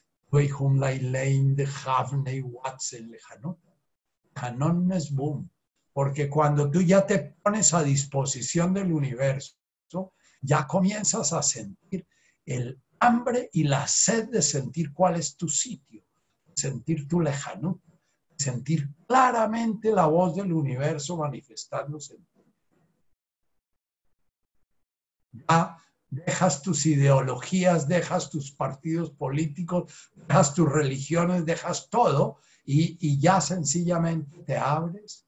de Hanon es boom. Porque cuando tú ya te pones a disposición del universo, ya comienzas a sentir el hambre y la sed de sentir cuál es tu sitio, sentir tu lejanú, sentir claramente la voz del universo manifestándose en ti. Ya dejas tus ideologías, dejas tus partidos políticos, dejas tus religiones, dejas todo y, y ya sencillamente te abres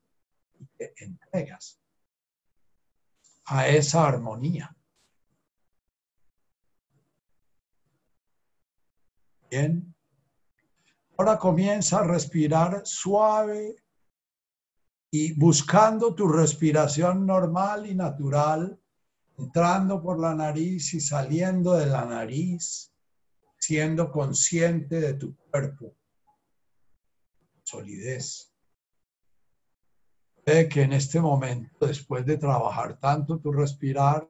y te entregas. a esa armonía. Bien. Ahora comienza a respirar suave y buscando tu respiración normal y natural, entrando por la nariz y saliendo de la nariz, siendo consciente de tu cuerpo. Solidez. Puede que en este momento, después de trabajar tanto tu respirar,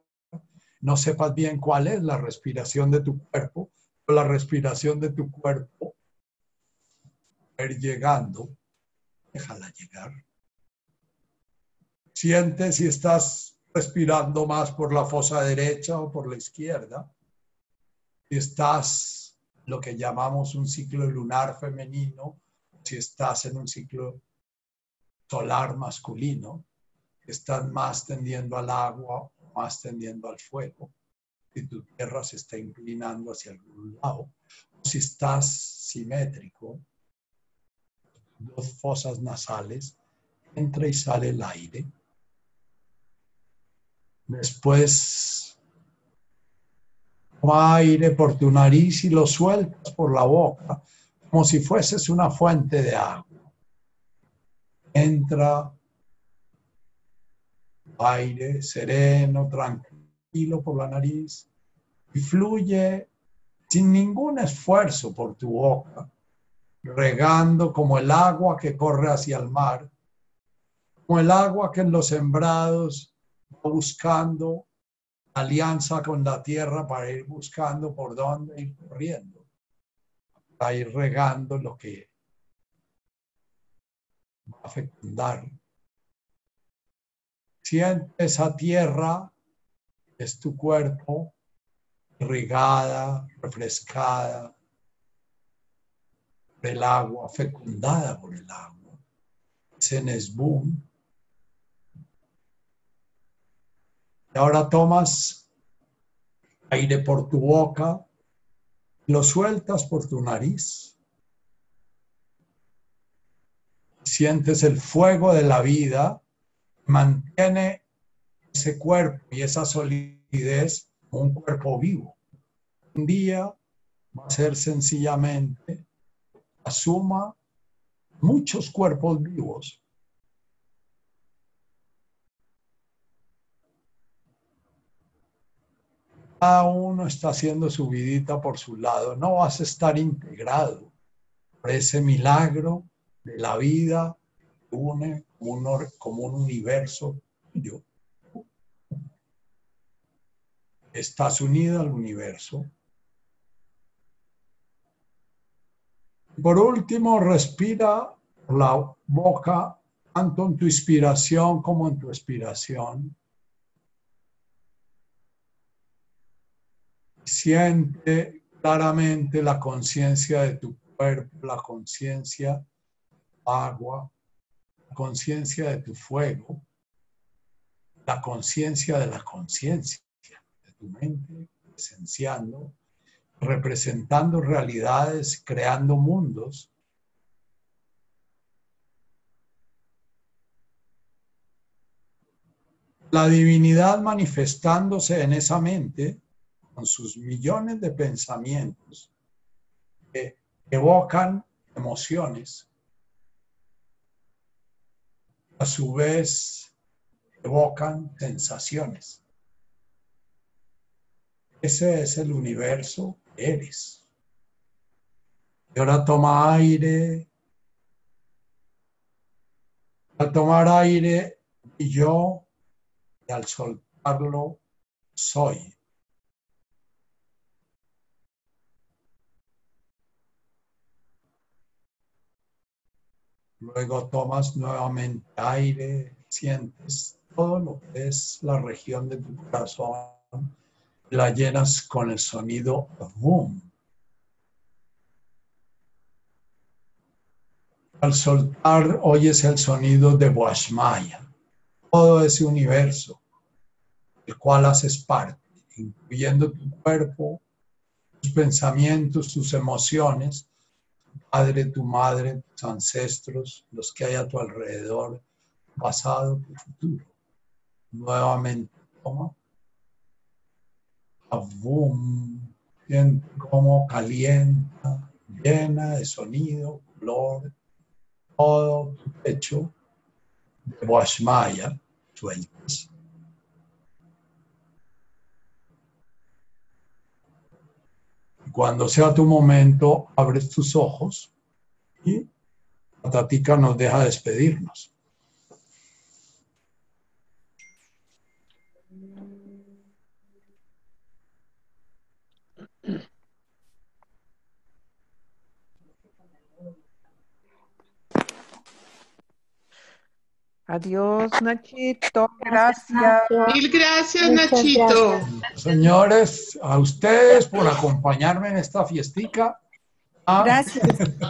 no sepas bien cuál es la respiración de tu cuerpo, o la respiración de tu cuerpo ir llegando, déjala llegar. Siente si estás respirando más por la fosa derecha o por la izquierda. Estás lo que llamamos un ciclo lunar femenino, si estás en un ciclo solar masculino, estás más tendiendo al agua más tendiendo al fuego. Si tu tierra se está inclinando hacia algún lado, si estás simétrico, dos fosas nasales, entra y sale el aire. Después, aire por tu nariz y lo sueltas por la boca, como si fueses una fuente de agua. Entra aire sereno, tranquilo por la nariz y fluye sin ningún esfuerzo por tu boca regando como el agua que corre hacia el mar, como el agua que en los sembrados buscando alianza con la tierra para ir buscando por dónde ir corriendo, para ir regando lo que va a fecundar. Siente esa tierra, es tu cuerpo, irrigada, refrescada, el agua, fecundada por el agua. Ese Nesbun. Y ahora tomas aire por tu boca, lo sueltas por tu nariz. Sientes el fuego de la vida, mantiene ese cuerpo y esa solidez un cuerpo vivo. Un día va a ser sencillamente asuma muchos cuerpos vivos. Cada uno está haciendo su vidita por su lado. No vas a estar integrado por ese milagro de la vida que une como un universo yo Estás unido al universo Por último, respira la boca, tanto en tu inspiración como en tu expiración. Siente claramente la conciencia de tu cuerpo, la conciencia agua, la conciencia de tu fuego, la conciencia de la conciencia de tu mente, esenciando representando realidades, creando mundos. La divinidad manifestándose en esa mente con sus millones de pensamientos que evocan emociones, a su vez evocan sensaciones. Ese es el universo eres. Y ahora toma aire. Al tomar aire, y yo, y al soltarlo, soy. Luego tomas nuevamente aire, sientes todo lo que es la región de tu corazón la llenas con el sonido boom. Al soltar oyes el sonido de Boashmaya, todo ese universo, el cual haces parte, incluyendo tu cuerpo, tus pensamientos, tus emociones, padre, tu madre, tus ancestros, los que hay a tu alrededor, pasado, tu futuro. Nuevamente toma. Siente cómo calienta, llena de sonido, color, todo tu pecho de Boashmaya, sueltas. Cuando sea tu momento, abres tus ojos y la tatica nos deja despedirnos. Adiós, Nachito. Gracias. Mil gracias, Muchas Nachito. gracias. Señores, a ustedes por acompañarme en esta fiestica. Ah, Gracias.